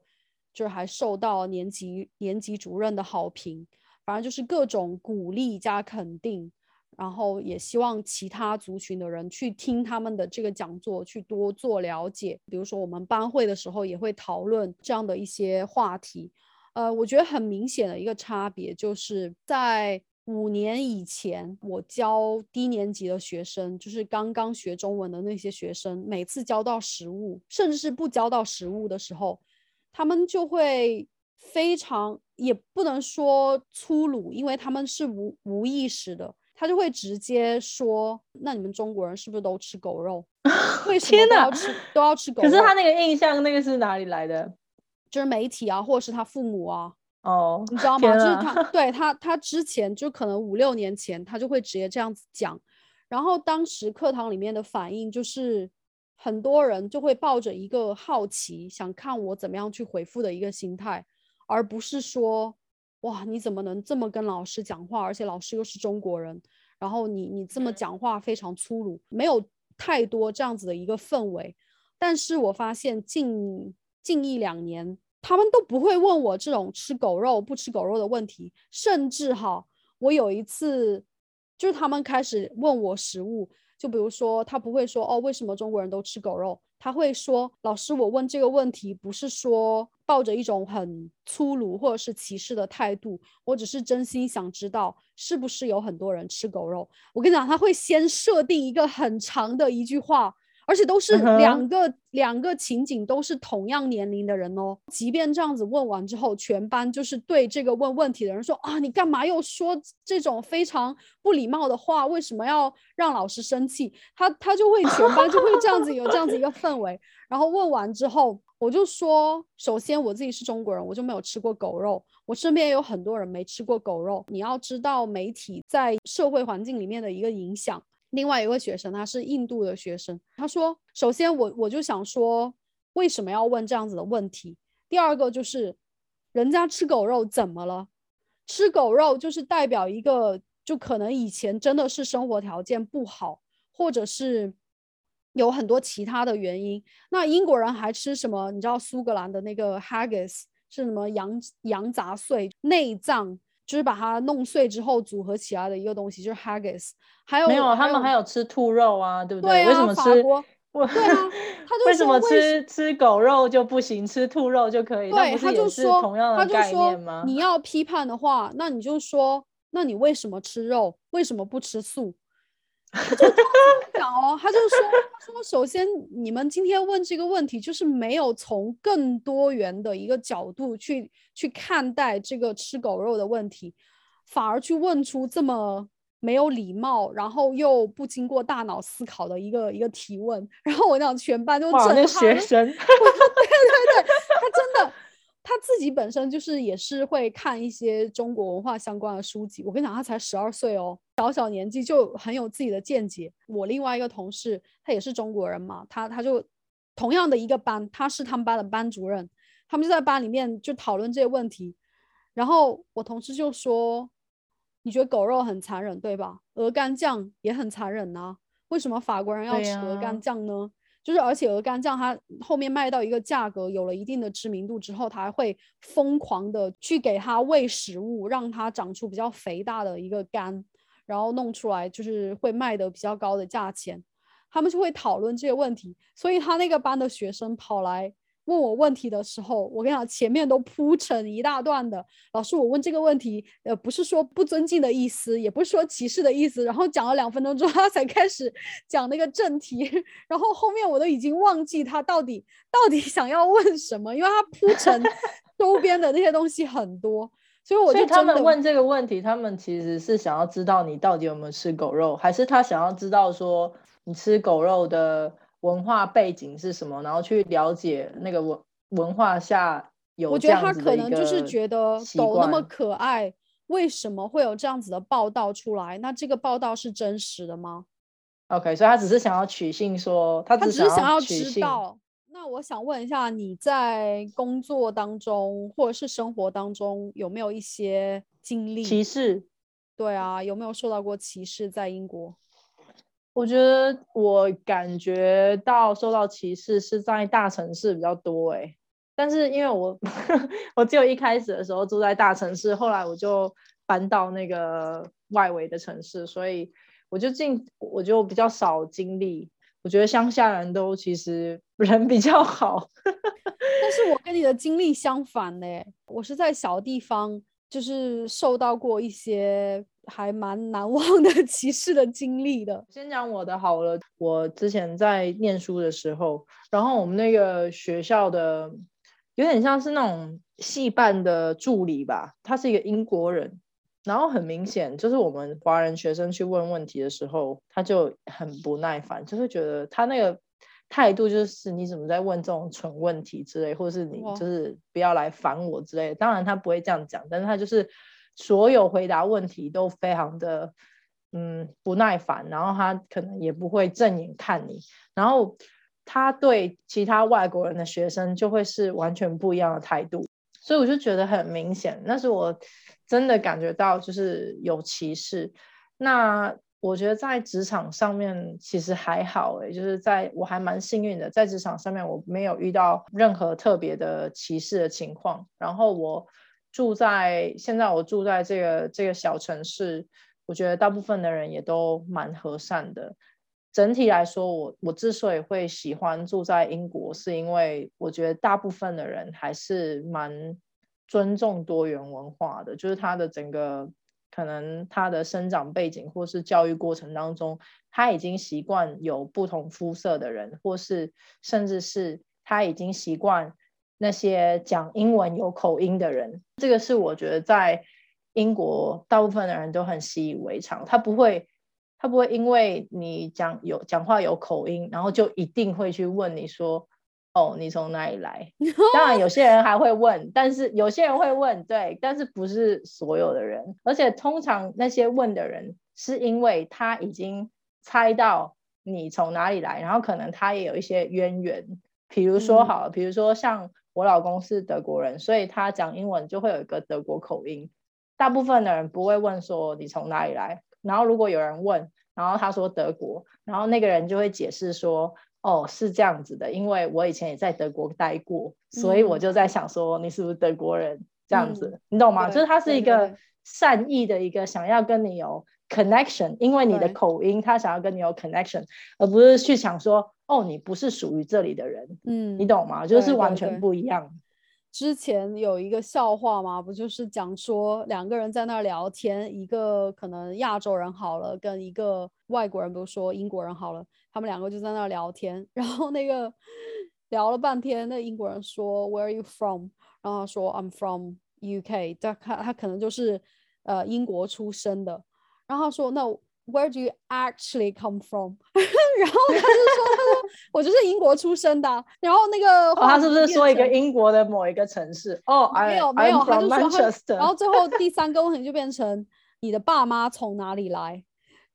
Speaker 1: 就是还受到年级年级主任的好评。反正就是各种鼓励加肯定，然后也希望其他族群的人去听他们的这个讲座，去多做了解。比如说我们班会的时候也会讨论这样的一些话题。呃，我觉得很明显的一个差别就是在五年以前，我教低年级的学生，就是刚刚学中文的那些学生，每次教到实物，甚至是不教到实物的时候，他们就会非常。也不能说粗鲁，因为他们是无无意识的，他就会直接说：“那你们中国人是不是都吃狗肉？为什么都要吃都要吃狗肉？”
Speaker 2: 可是他那个印象，那个是哪里来的？
Speaker 1: 就是媒体啊，或者是他父母啊。
Speaker 2: 哦，
Speaker 1: 你知道吗？就是他，对他，他之前就可能五六年前，他就会直接这样子讲。然后当时课堂里面的反应就是，很多人就会抱着一个好奇，想看我怎么样去回复的一个心态。而不是说，哇，你怎么能这么跟老师讲话？而且老师又是中国人，然后你你这么讲话非常粗鲁，没有太多这样子的一个氛围。但是我发现近近一两年，他们都不会问我这种吃狗肉不吃狗肉的问题，甚至哈，我有一次就是他们开始问我食物，就比如说他不会说哦，为什么中国人都吃狗肉？他会说：“老师，我问这个问题不是说抱着一种很粗鲁或者是歧视的态度，我只是真心想知道是不是有很多人吃狗肉。”我跟你讲，他会先设定一个很长的一句话。而且都是两个两个情景，都是同样年龄的人哦。即便这样子问完之后，全班就是对这个问问题的人说啊，你干嘛又说这种非常不礼貌的话？为什么要让老师生气？他他就会全班就会这样子有这样子一个氛围。然后问完之后，我就说，首先我自己是中国人，我就没有吃过狗肉。我身边也有很多人没吃过狗肉。你要知道媒体在社会环境里面的一个影响。另外一位学生，他是印度的学生，他说：“首先，我我就想说，为什么要问这样子的问题？第二个就是，人家吃狗肉怎么了？吃狗肉就是代表一个，就可能以前真的是生活条件不好，或者是有很多其他的原因。那英国人还吃什么？你知道苏格兰的那个 haggis 是什么？羊羊杂碎内脏。”就是把它弄碎之后组合起来的一个东西，就是 haggis。还有
Speaker 2: 没有？他们还有吃兔肉啊，对不对？
Speaker 1: 对
Speaker 2: 为什么吃？
Speaker 1: 对啊，他就
Speaker 2: 为什么吃吃狗肉就不行，吃兔肉就可以？
Speaker 1: 对，
Speaker 2: 他
Speaker 1: 就说，
Speaker 2: 同样的概念吗？
Speaker 1: 你要批判的话，那你就说，那你为什么吃肉？为什么不吃素？他就讲哦，他就说，他说，首先你们今天问这个问题，就是没有从更多元的一个角度去去看待这个吃狗肉的问题，反而去问出这么没有礼貌，然后又不经过大脑思考的一个一个提问。然后我讲全班都震撼，
Speaker 2: 学生，对对
Speaker 1: 对。他自己本身就是也是会看一些中国文化相关的书籍。我跟你讲，他才十二岁哦，小小年纪就很有自己的见解。我另外一个同事，他也是中国人嘛，他他就同样的一个班，他是他们班的班主任，他们就在班里面就讨论这些问题。然后我同事就说：“你觉得狗肉很残忍，对吧？鹅肝酱也很残忍呐，为什么法国人要吃鹅肝酱呢？”就是，而且鹅肝酱它后面卖到一个价格，有了一定的知名度之后，它还会疯狂的去给它喂食物，让它长出比较肥大的一个肝，然后弄出来就是会卖的比较高的价钱。他们就会讨论这些问题，所以他那个班的学生跑来。问我问题的时候，我跟你讲，前面都铺成一大段的。老师，我问这个问题，呃，不是说不尊敬的意思，也不是说歧视的意思。然后讲了两分钟之后，他才开始讲那个正题。然后后面我都已经忘记他到底到底想要问什么，因为他铺成 周边的那些东西很多，所以我就
Speaker 2: 他们问这个问题，他们其实是想要知道你到底有没有吃狗肉，还是他想要知道说你吃狗肉的？文化背景是什么？然后去了解那个文文化下有
Speaker 1: 我觉得他可能就是觉得狗那么可爱，为什么会有这样子的报道出来？那这个报道是真实的吗
Speaker 2: ？OK，所以他只是想要取信，说他
Speaker 1: 只
Speaker 2: 是
Speaker 1: 想要知道。那我想问一下，你在工作当中或者是生活当中有没有一些经历
Speaker 2: 歧视？
Speaker 1: 对啊，有没有受到过歧视在英国？
Speaker 2: 我觉得我感觉到受到歧视是在大城市比较多哎，但是因为我 我只有一开始的时候住在大城市，后来我就搬到那个外围的城市，所以我就进我就比较少经历。我觉得乡下人都其实 人比较好，
Speaker 1: 但是我跟你的经历相反嘞，我是在小地方，就是受到过一些。还蛮难 忘的歧视的经历的。
Speaker 2: 先讲我的好了，我之前在念书的时候，然后我们那个学校的有点像是那种戏办的助理吧，他是一个英国人，然后很明显就是我们华人学生去问问题的时候，他就很不耐烦，就会觉得他那个态度就是你怎么在问这种蠢问题之类，或者是你就是不要来烦我之类。当然他不会这样讲，但是他就是所有回答问题都非常的嗯不耐烦，然后他可能也不会正眼看你，然后他对其他外国人的学生就会是完全不一样的态度。所以我就觉得很明显，那是我真的感觉到就是有歧视。那我觉得在职场上面其实还好诶，就是在我还蛮幸运的，在职场上面我没有遇到任何特别的歧视的情况。然后我住在现在我住在这个这个小城市，我觉得大部分的人也都蛮和善的。整体来说，我我之所以会喜欢住在英国，是因为我觉得大部分的人还是蛮尊重多元文化的，就是他的整个可能他的生长背景或是教育过程当中，他已经习惯有不同肤色的人，或是甚至是他已经习惯那些讲英文有口音的人。这个是我觉得在英国大部分的人都很习以为常，他不会。他不会因为你讲有讲话有口音，然后就一定会去问你说：“哦，你从哪里来？”当然，有些人还会问，但是有些人会问，对，但是不是所有的人。而且通常那些问的人，是因为他已经猜到你从哪里来，然后可能他也有一些渊源。比如说，好，比如说像我老公是德国人，所以他讲英文就会有一个德国口音。大部分的人不会问说你从哪里来。然后如果有人问，然后他说德国，然后那个人就会解释说，哦，是这样子的，因为我以前也在德国待过，所以我就在想说，你是不是德国人？这样子，你懂吗？就是他是一个善意的一个想要跟你有 connection，因为你的口音，他想要跟你有 connection，而不是去想说，哦，你不是属于这里的人，嗯，你懂吗？就是完全不一样。
Speaker 1: 之前有一个笑话嘛，不就是讲说两个人在那儿聊天，一个可能亚洲人好了，跟一个外国人，比如说英国人好了，他们两个就在那儿聊天，然后那个聊了半天，那英国人说 Where are you from？然后他说 I'm from UK，他他他可能就是呃英国出生的，然后他说那。Where do you actually come from？然后他就说：“他说我就是英国出生的。”然后那个
Speaker 2: 他是不是说一个英国的某一个城市？哦，
Speaker 1: 没有没有，他就说。然后最后第三个问题就变成你的爸妈从哪里来，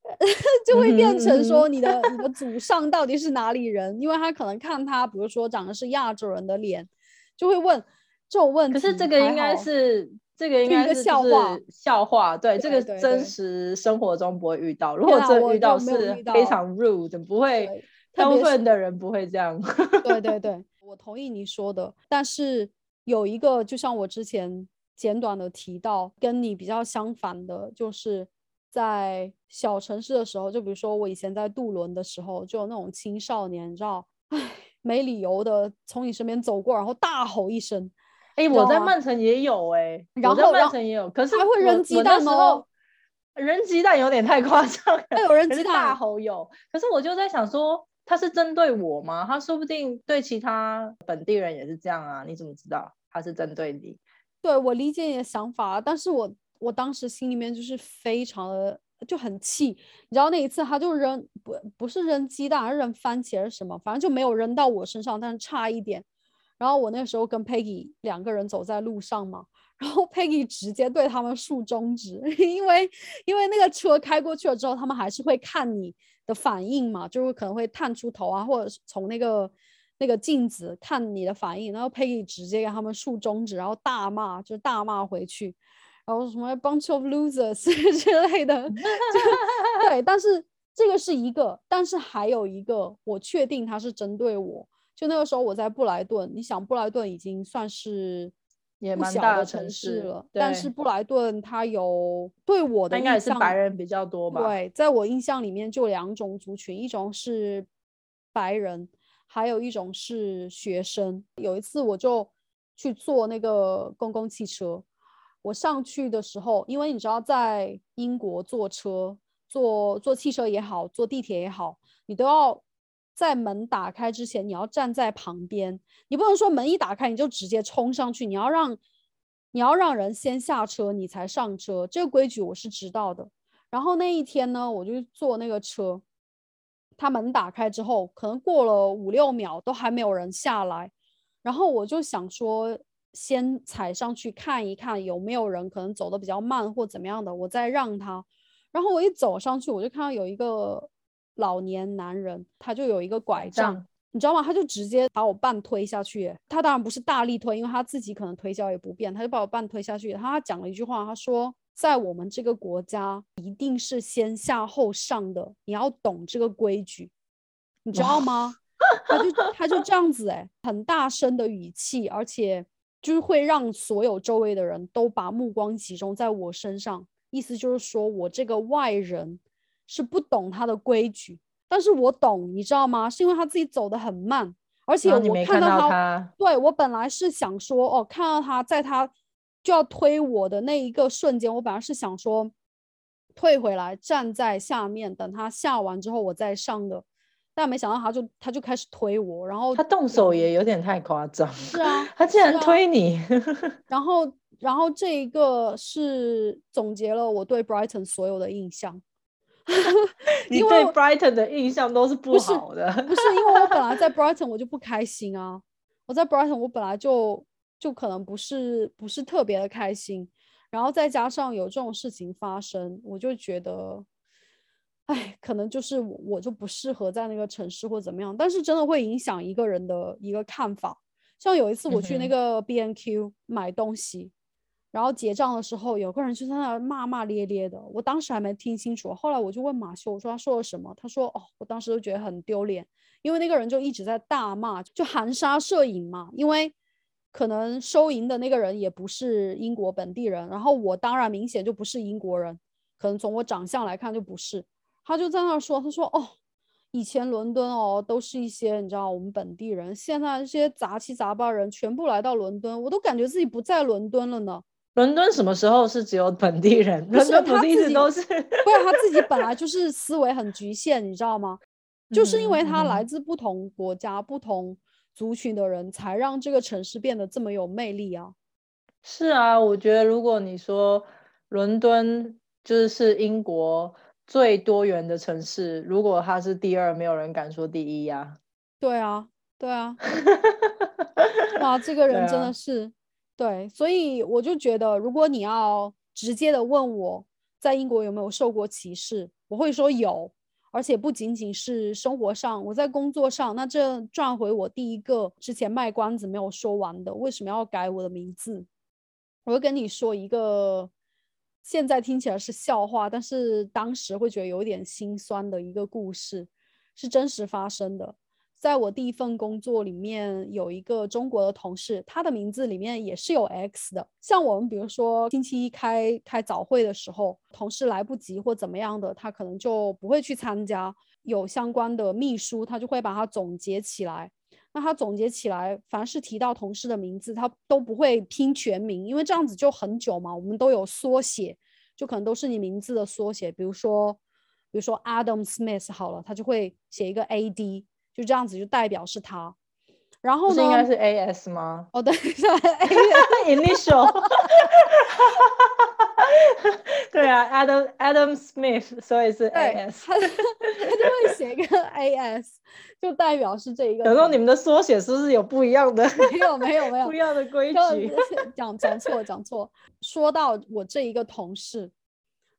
Speaker 1: 就会变成说你的你的祖上到底是哪里人？因为他可能看他，比如说长的是亚洲人的脸，就会问这种问题。
Speaker 2: 可是这个应该是。这个应该是笑话，笑话。对，这个真实生活中不会遇到。如果真遇到，是非常 rude，不会，大部分的人不会这样。
Speaker 1: 对对 对，我同意你说的。但是有一个，就像我之前简短的提到，跟你比较相反的，就是在小城市的时候，就比如说我以前在杜伦的时候，就有那种青少年，你知道，唉，没理由的从你身边走过，然后大吼一声。
Speaker 2: 哎，我在曼城也有哎，
Speaker 1: 然后
Speaker 2: 曼城也有，可是
Speaker 1: 还会扔鸡蛋哦，
Speaker 2: 扔鸡蛋有点太夸张。
Speaker 1: 还有扔鸡蛋，
Speaker 2: 大吼有。可是我就在想说，他是针对我吗？他说不定对其他本地人也是这样啊？你怎么知道他是针对你？
Speaker 1: 对我理解你的想法，但是我我当时心里面就是非常的就很气。你知道那一次他就扔不不是扔鸡蛋，而是扔番茄是什么？反正就没有扔到我身上，但是差一点。然后我那时候跟 Peggy 两个人走在路上嘛，然后 Peggy 直接对他们竖中指，因为因为那个车开过去了之后，他们还是会看你的反应嘛，就是可能会探出头啊，或者从那个那个镜子看你的反应。然后 Peggy 直接给他们竖中指，然后大骂，就是大骂回去，然后什么 bunch of losers 之类的。对，但是这个是一个，但是还有一个，我确定他是针对我。就那个时候我在布莱顿，你想布莱顿已经算是
Speaker 2: 也蛮大
Speaker 1: 的
Speaker 2: 城
Speaker 1: 市了，但是布莱顿它有对我的
Speaker 2: 应该是白人比较多吧？
Speaker 1: 对，在我印象里面就两种族群，一种是白人，还有一种是学生。有一次我就去坐那个公共汽车，我上去的时候，因为你知道在英国坐车、坐坐汽车也好，坐地铁也好，你都要。在门打开之前，你要站在旁边，你不能说门一打开你就直接冲上去，你要让你要让人先下车，你才上车。这个规矩我是知道的。然后那一天呢，我就坐那个车，他门打开之后，可能过了五六秒都还没有人下来，然后我就想说，先踩上去看一看有没有人，可能走的比较慢或怎么样的，我再让他。然后我一走上去，我就看到有一个老年男人，他就有一个拐杖，你知道吗？他就直接把我半推下去。他当然不是大力推，因为他自己可能腿脚也不便，他就把我半推下去。他讲了一句话，他说。在我们这个国家，一定是先下后上的，你要懂这个规矩，你知道吗？他就他就这样子，哎，很大声的语气，而且就是会让所有周围的人都把目光集中在我身上，意思就是说我这个外人是不懂他的规矩，但是我懂，你知道吗？是因为他自己走的很慢，而且我
Speaker 2: 看
Speaker 1: 到
Speaker 2: 他，
Speaker 1: 对我本来是想说，哦，看到他在他。就要推我的那一个瞬间，我本来是想说退回来站在下面等他下完之后我再上的，但没想到他就他就开始推我，然后
Speaker 2: 他动手也有点太夸张。
Speaker 1: 是啊，
Speaker 2: 他竟然推你。
Speaker 1: 然后然后这一个是总结了我对 Brighton 所有的印象。
Speaker 2: 你对 Brighton 的印象都是不好的。
Speaker 1: 不是因为我本来在 Brighton 我就不开心啊，我在 Brighton 我本来就。就可能不是不是特别的开心，然后再加上有这种事情发生，我就觉得，哎，可能就是我我就不适合在那个城市或怎么样。但是真的会影响一个人的一个看法。像有一次我去那个 B N Q 买东西，然后结账的时候，有个人就在那骂骂咧咧的，我当时还没听清楚。后来我就问马修，我说他说了什么？他说哦，我当时就觉得很丢脸，因为那个人就一直在大骂，就含沙射影嘛，因为。可能收银的那个人也不是英国本地人，然后我当然明显就不是英国人，可能从我长相来看就不是。他就在那说，他说：“哦，以前伦敦哦都是一些你知道我们本地人，现在这些杂七杂八人全部来到伦敦，我都感觉自己不在伦敦了呢。”
Speaker 2: 伦敦什么时候是只有本地人？
Speaker 1: 不是他
Speaker 2: 自己
Speaker 1: 都是，不是他自己本来就是思维很局限，你知道吗？就是因为他来自不同国家，不同。族群的人才让这个城市变得这么有魅力啊！
Speaker 2: 是啊，我觉得如果你说伦敦就是是英国最多元的城市，如果它是第二，没有人敢说第一呀。
Speaker 1: 对啊，对啊，哇，这个人真的是对，所以我就觉得，如果你要直接的问我在英国有没有受过歧视，我会说有。而且不仅仅是生活上，我在工作上，那这转回我第一个之前卖关子没有说完的，为什么要改我的名字？我会跟你说一个，现在听起来是笑话，但是当时会觉得有点心酸的一个故事，是真实发生的。在我第一份工作里面，有一个中国的同事，他的名字里面也是有 X 的。像我们比如说星期一开开早会的时候，同事来不及或怎么样的，他可能就不会去参加。有相关的秘书，他就会把它总结起来。那他总结起来，凡是提到同事的名字，他都不会拼全名，因为这样子就很久嘛。我们都有缩写，就可能都是你名字的缩写。比如说，比如说 Adam Smith 好了，他就会写一个 AD。就这样子就代表是他，然后
Speaker 2: 呢？应该是 A S 吗？
Speaker 1: 哦，对，是
Speaker 2: initial。对啊，Adam Adam Smith，所以是 A S。
Speaker 1: 他他就会写一个 A S，就代表是这一个。
Speaker 2: 等到你们的缩写是不是有不一样的？
Speaker 1: 没有没有没有
Speaker 2: 不一样的规矩。
Speaker 1: 讲讲错讲错。说到我这一个同事，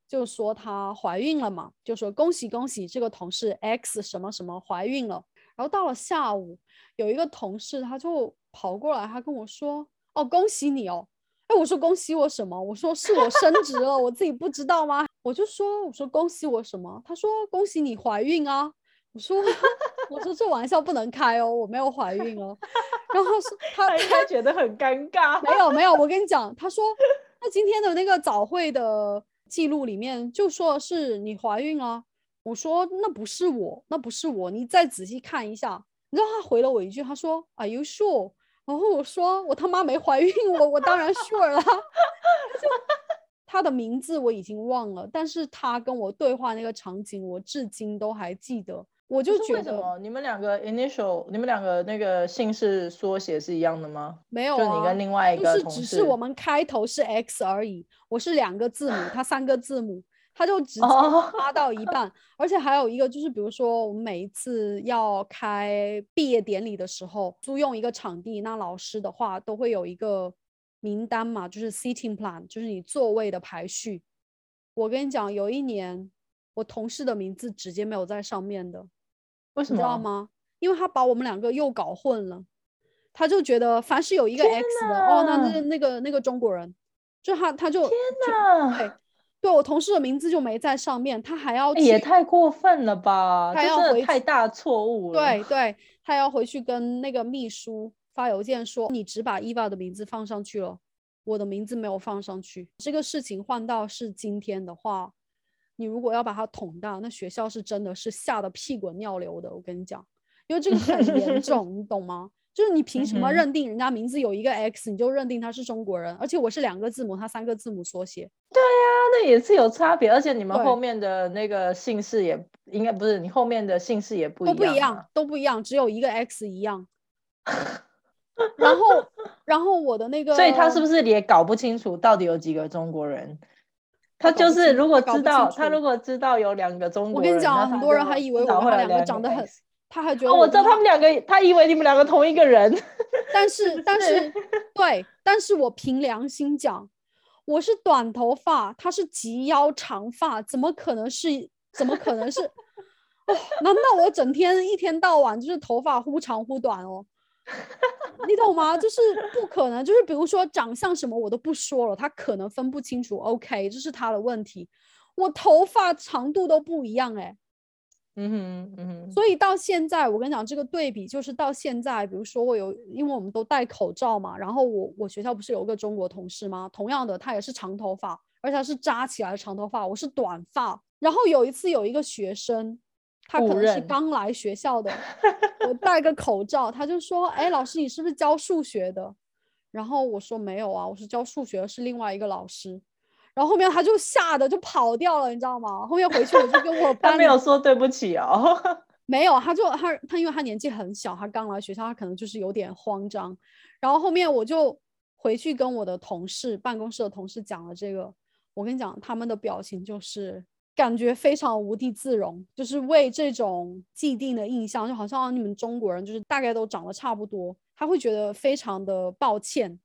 Speaker 1: 就说她怀孕了嘛，就说恭喜恭喜，这个同事 X 什么什么怀孕了。然后到了下午，有一个同事他就跑过来，他跟我说：“哦，恭喜你哦！”哎，我说恭喜我什么？我说是我升职了，我自己不知道吗？我就说我说恭喜我什么？他说恭喜你怀孕啊！我说我说这玩笑不能开哦，我没有怀孕哦。然后是他
Speaker 2: 他 觉得很尴尬。
Speaker 1: 没有没有，我跟你讲，他说那今天的那个早会的记录里面就说是你怀孕啊。我说那不是我，那不是我，你再仔细看一下。你知道他回了我一句，他说 Are you sure？然后我说我他妈没怀孕，我我当然 sure 了。他的名字我已经忘了，但是他跟我对话那个场景，我至今都还记得。我就觉得
Speaker 2: 为什么你们两个 initial，你们两个那个姓氏缩写是一样的吗？
Speaker 1: 没有
Speaker 2: 就你跟另外一个
Speaker 1: 同事，就是只是我们开头是 X 而已。我是两个字母，他三个字母，他就直接发到一半。而且还有一个就是，比如说我们每一次要开毕业典礼的时候，租用一个场地，那老师的话都会有一个名单嘛，就是 seating plan，就是你座位的排序。我跟你讲，有一年我同事的名字直接没有在上面的。
Speaker 2: 为什么？
Speaker 1: 知道吗？因为他把我们两个又搞混了，他就觉得凡是有一个 X 的，哦，那那那个那个中国人，就他他就
Speaker 2: 天哪，
Speaker 1: 对，对我同事的名字就没在上面，他还要
Speaker 2: 也太过分了吧？
Speaker 1: 他要回
Speaker 2: 太大错误
Speaker 1: 了。对 对，他要回去跟那个秘书发邮件说，你只把 Eva 的名字放上去了，我的名字没有放上去。这个事情换到是今天的话。你如果要把它捅大，那学校是真的是吓得屁滚尿流的。我跟你讲，因为这个很严 重，你懂吗？就是你凭什么认定人家名字有一个 X，你就认定他是中国人？而且我是两个字母，他三个字母缩写。
Speaker 2: 对呀，那也是有差别。而且你们后面的那个姓氏也应该不是，你后面的姓氏也不一样，
Speaker 1: 都不一样，都不一样，只有一个 X 一样。然后，然后我的那个，
Speaker 2: 所以他是不是也搞不清楚到底有几个中国人？他就是如果知道他如果知道有两个中国
Speaker 1: 人，我跟你讲，很多人还以为我们两个长得很，他还觉得
Speaker 2: 我知道他们两个，他以为你们两个同一个人。
Speaker 1: 但是但是 对，但是我凭良心讲，我是短头发，他是及腰长发，怎么可能是？怎么可能是？哦，难道我整天一天到晚就是头发忽长忽短哦？你懂吗？就是不可能，就是比如说长相什么我都不说了，他可能分不清楚。OK，这是他的问题。我头发长度都不一样，哎，
Speaker 2: 嗯哼嗯哼。
Speaker 1: 所以到现在，我跟你讲，这个对比就是到现在，比如说我有，因为我们都戴口罩嘛，然后我我学校不是有个中国同事吗？同样的，他也是长头发，而且他是扎起来的长头发，我是短发。然后有一次有一个学生。他可能是刚来学校的，我戴个口 罩，他就说：“哎，老师，你是不是教数学的？”然后我说：“没有啊，我是教数学的，是另外一个老师。”然后后面他就吓得就跑掉了，你知道吗？后面回去我就跟我
Speaker 2: 班没有说对不起哦，
Speaker 1: 没有，他就他他因为他年纪很小，他刚来学校，他可能就是有点慌张。然后后面我就回去跟我的同事办公室的同事讲了这个，我跟你讲，他们的表情就是。感觉非常无地自容，就是为这种既定的印象，就好像你们中国人就是大概都长得差不多，他会觉得非常的抱歉，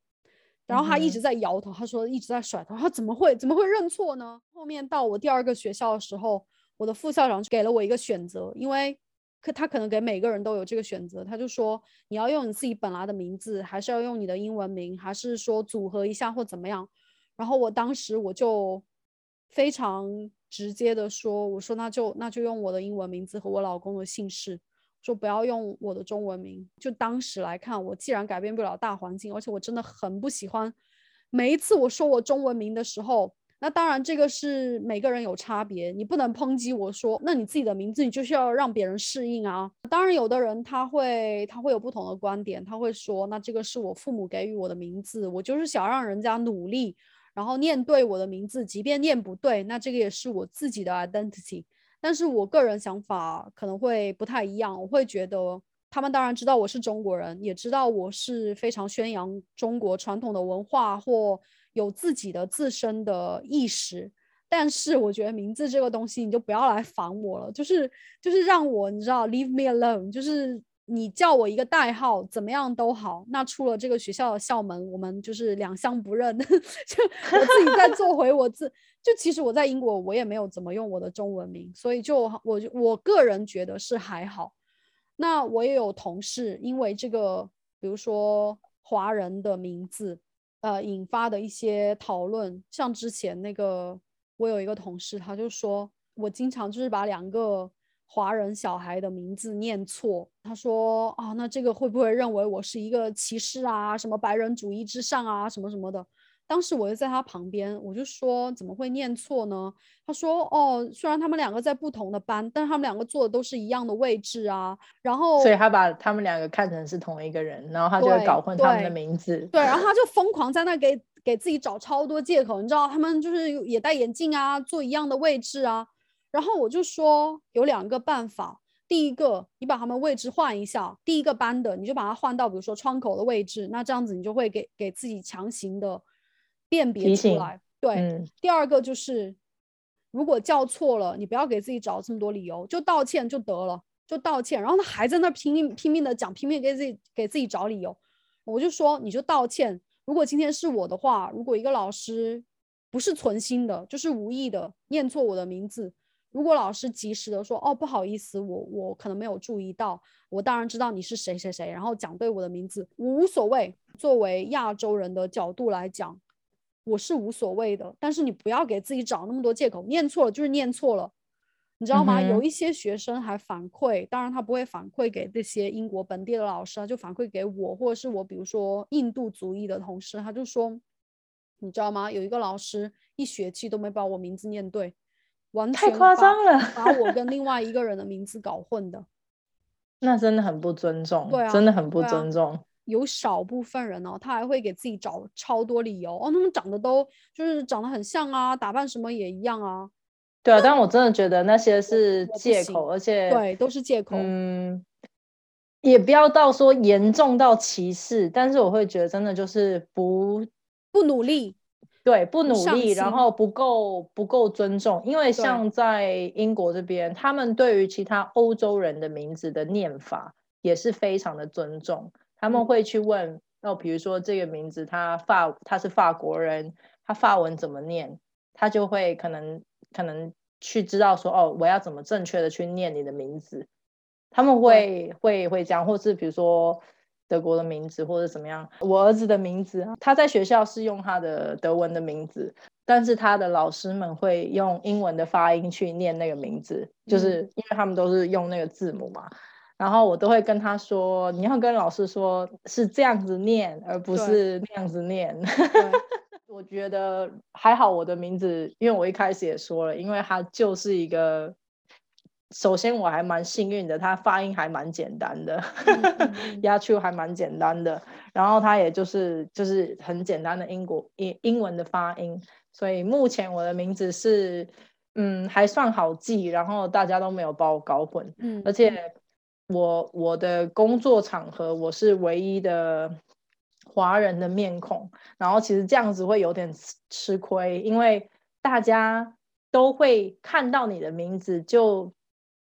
Speaker 1: 然后他一直在摇头，他说一直在甩头，他怎么会怎么会认错呢？后面到我第二个学校的时候，我的副校长给了我一个选择，因为可他可能给每个人都有这个选择，他就说你要用你自己本来的名字，还是要用你的英文名，还是说组合一下或怎么样？然后我当时我就非常。直接的说，我说那就那就用我的英文名字和我老公的姓氏，说不要用我的中文名。就当时来看，我既然改变不了大环境，而且我真的很不喜欢每一次我说我中文名的时候，那当然这个是每个人有差别，你不能抨击我说，那你自己的名字你就是要让别人适应啊。当然有的人他会他会有不同的观点，他会说，那这个是我父母给予我的名字，我就是想让人家努力。然后念对我的名字，即便念不对，那这个也是我自己的 identity。但是我个人想法可能会不太一样，我会觉得他们当然知道我是中国人，也知道我是非常宣扬中国传统的文化或有自己的自身的意识。但是我觉得名字这个东西，你就不要来烦我了，就是就是让我你知道 leave me alone，就是。你叫我一个代号，怎么样都好。那出了这个学校的校门，我们就是两相不认。就 我自己再做回我自，就其实我在英国，我也没有怎么用我的中文名，所以就我我个人觉得是还好。那我也有同事因为这个，比如说华人的名字，呃，引发的一些讨论。像之前那个，我有一个同事，他就说我经常就是把两个。华人小孩的名字念错，他说啊，那这个会不会认为我是一个歧视啊？什么白人主义之上啊？什么什么的。当时我就在他旁边，我就说怎么会念错呢？他说哦，虽然他们两个在不同的班，但他们两个坐的都是一样的位置啊。然后，
Speaker 2: 所以他把他们两个看成是同一个人，然后他就会搞混他们的名字。
Speaker 1: 对，然后他 就疯狂在那给给自己找超多借口，你知道，他们就是也戴眼镜啊，坐一样的位置啊。然后我就说有两个办法，第一个你把他们位置换一下，第一个班的你就把它换到比如说窗口的位置，那这样子你就会给给自己强行的辨别出来。对，第二个就是如果叫错了，你不要给自己找这么多理由，就道歉就得了，就道歉。然后他还在那拼命拼命的讲，拼命给自己给自己找理由，我就说你就道歉。如果今天是我的话，如果一个老师不是存心的，就是无意的念错我的名字。如果老师及时的说，哦，不好意思，我我可能没有注意到，我当然知道你是谁谁谁，然后讲对我的名字，无所谓。作为亚洲人的角度来讲，我是无所谓的。但是你不要给自己找那么多借口，念错了就是念错了，你知道吗？有一些学生还反馈，当然他不会反馈给这些英国本地的老师啊，就反馈给我或者是我，比如说印度族裔的同事，他就说，你知道吗？有一个老师一学期都没把我名字念对。完
Speaker 2: 太夸张了，
Speaker 1: 把我跟 另外一个人的名字搞混的，
Speaker 2: 那真的很不尊重，
Speaker 1: 对啊，
Speaker 2: 真的很不尊重。
Speaker 1: 有少部分人哦，他还会给自己找超多理由哦，他们长得都就是长得很像啊，打扮什么也一样啊。
Speaker 2: 对啊，但我真的觉得那些是借口，而且
Speaker 1: 对，都是借口。
Speaker 2: 嗯，也不要到说严重到歧视，但是我会觉得真的就是不
Speaker 1: 不努力。
Speaker 2: 对，不努力，然后不够不够尊重，因为像在英国这边，他们对于其他欧洲人的名字的念法也是非常的尊重，他们会去问，哦，比如说这个名字他法他是法国人，他法文怎么念，他就会可能可能去知道说，哦，我要怎么正确的去念你的名字，他们会会会这样，或是比如说。德国的名字或者怎么样？我儿子的名字，他在学校是用他的德文的名字，但是他的老师们会用英文的发音去念那个名字，就是因为他们都是用那个字母嘛。然后我都会跟他说：“你要跟老师说是这样子念，而不是那样子念。” 我觉得还好，我的名字，因为我一开始也说了，因为它就是一个。首先我还蛮幸运的，他发音还蛮简单的，押出还蛮简单的，然后他也就是就是很简单的英国英英文的发音，所以目前我的名字是嗯还算好记，然后大家都没有把我搞混，嗯，而且我我的工作场合我是唯一的华人的面孔，然后其实这样子会有点吃亏，因为大家都会看到你的名字就。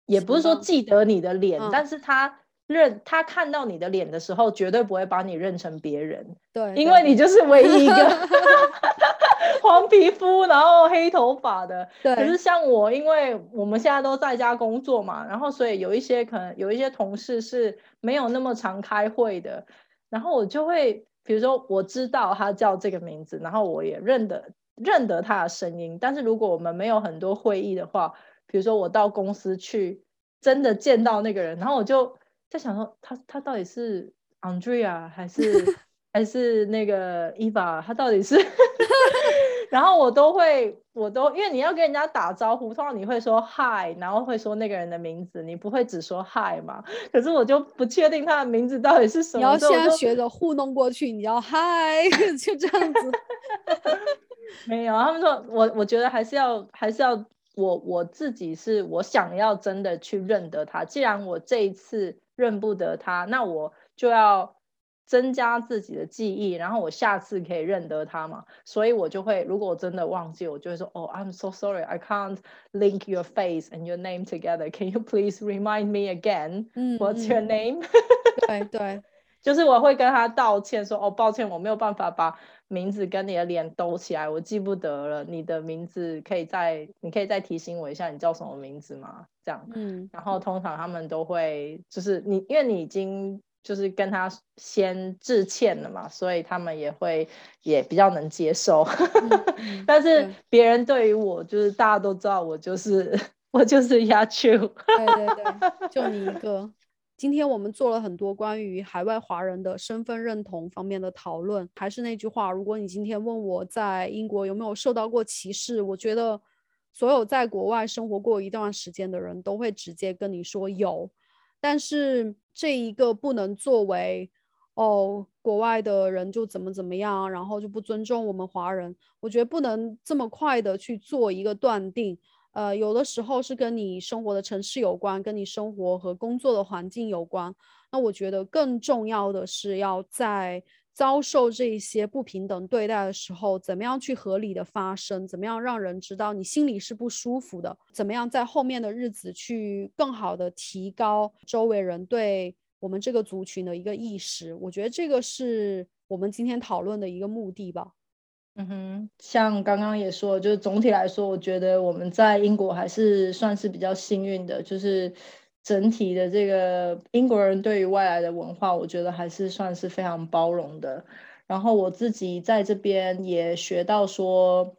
Speaker 2: 也不是说记得你的脸，但是他认他看到你的脸的时候，绝对不会把你认成别人。
Speaker 1: 对，
Speaker 2: 因为你就是唯一一个 黄皮肤，然后黑头发的。
Speaker 1: 对。
Speaker 2: 可是像我，因为我们现在都在家工作嘛，然后所以有一些可能有一些同事是没有那么常开会的，然后我就会，比如说我知道他叫这个名字，然后我也认得认得他的声音，但是如果我们没有很多会议的话。比如说我到公司去，真的见到那个人，然后我就在想说，他他到底是 Andrea 还是 还是那个 Eva？他到底是？然后我都会，我都因为你要跟人家打招呼，通常你会说 Hi，然后会说那个人的名字，你不会只说 Hi 嘛？可是我就不确定他的名字到底是什么。
Speaker 1: 你要先学着糊弄过去，你要 Hi，就这样子。
Speaker 2: 没有，他们说我我觉得还是要还是要。我我自己是我想要真的去认得他，既然我这一次认不得他，那我就要增加自己的记忆，然后我下次可以认得他嘛。所以我就会，如果我真的忘记，我就会说，哦，I'm so sorry, I can't link your face and your name together. Can you please remind me again? What's your name?
Speaker 1: 对对。
Speaker 2: 就是我会跟他道歉，说哦，抱歉，我没有办法把名字跟你的脸兜起来，我记不得了。你的名字可以再，你可以再提醒我一下，你叫什么名字吗？这样，嗯。然后通常他们都会，就是你，因为你已经就是跟他先致歉了嘛，所以他们也会也比较能接受。但是别人对于我，就是大家都知道我就是 我就是亚秋，
Speaker 1: 对对对，就你一个。今天我们做了很多关于海外华人的身份认同方面的讨论。还是那句话，如果你今天问我在英国有没有受到过歧视，我觉得所有在国外生活过一段时间的人都会直接跟你说有。但是这一个不能作为哦，国外的人就怎么怎么样，然后就不尊重我们华人。我觉得不能这么快的去做一个断定。呃，有的时候是跟你生活的城市有关，跟你生活和工作的环境有关。那我觉得更重要的是要在遭受这些不平等对待的时候，怎么样去合理的发声，怎么样让人知道你心里是不舒服的，怎么样在后面的日子去更好的提高周围人对我们这个族群的一个意识。我觉得这个是我们今天讨论的一个目的吧。
Speaker 2: 嗯哼，像刚刚也说，就是总体来说，我觉得我们在英国还是算是比较幸运的，就是整体的这个英国人对于外来的文化，我觉得还是算是非常包容的。然后我自己在这边也学到说，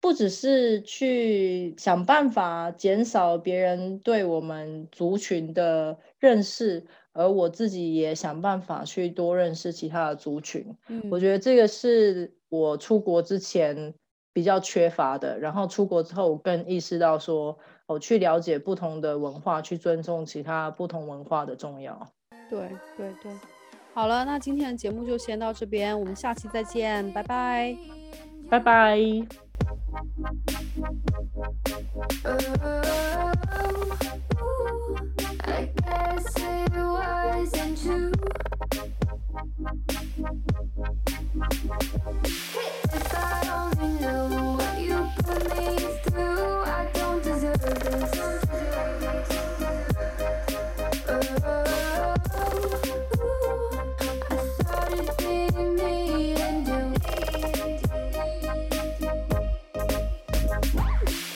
Speaker 2: 不只是去想办法减少别人对我们族群的认识。而我自己也想办法去多认识其他的族群，嗯我觉得这个是我出国之前比较缺乏的，然后出国之后更意识到说，我去了解不同的文化，去尊重其他不同文化的重要。
Speaker 1: 对对对，好了，那今天的节目就先到这边，我们下期再见，拜拜，
Speaker 2: 拜拜。
Speaker 3: I only knew what you put me through, I don't deserve this.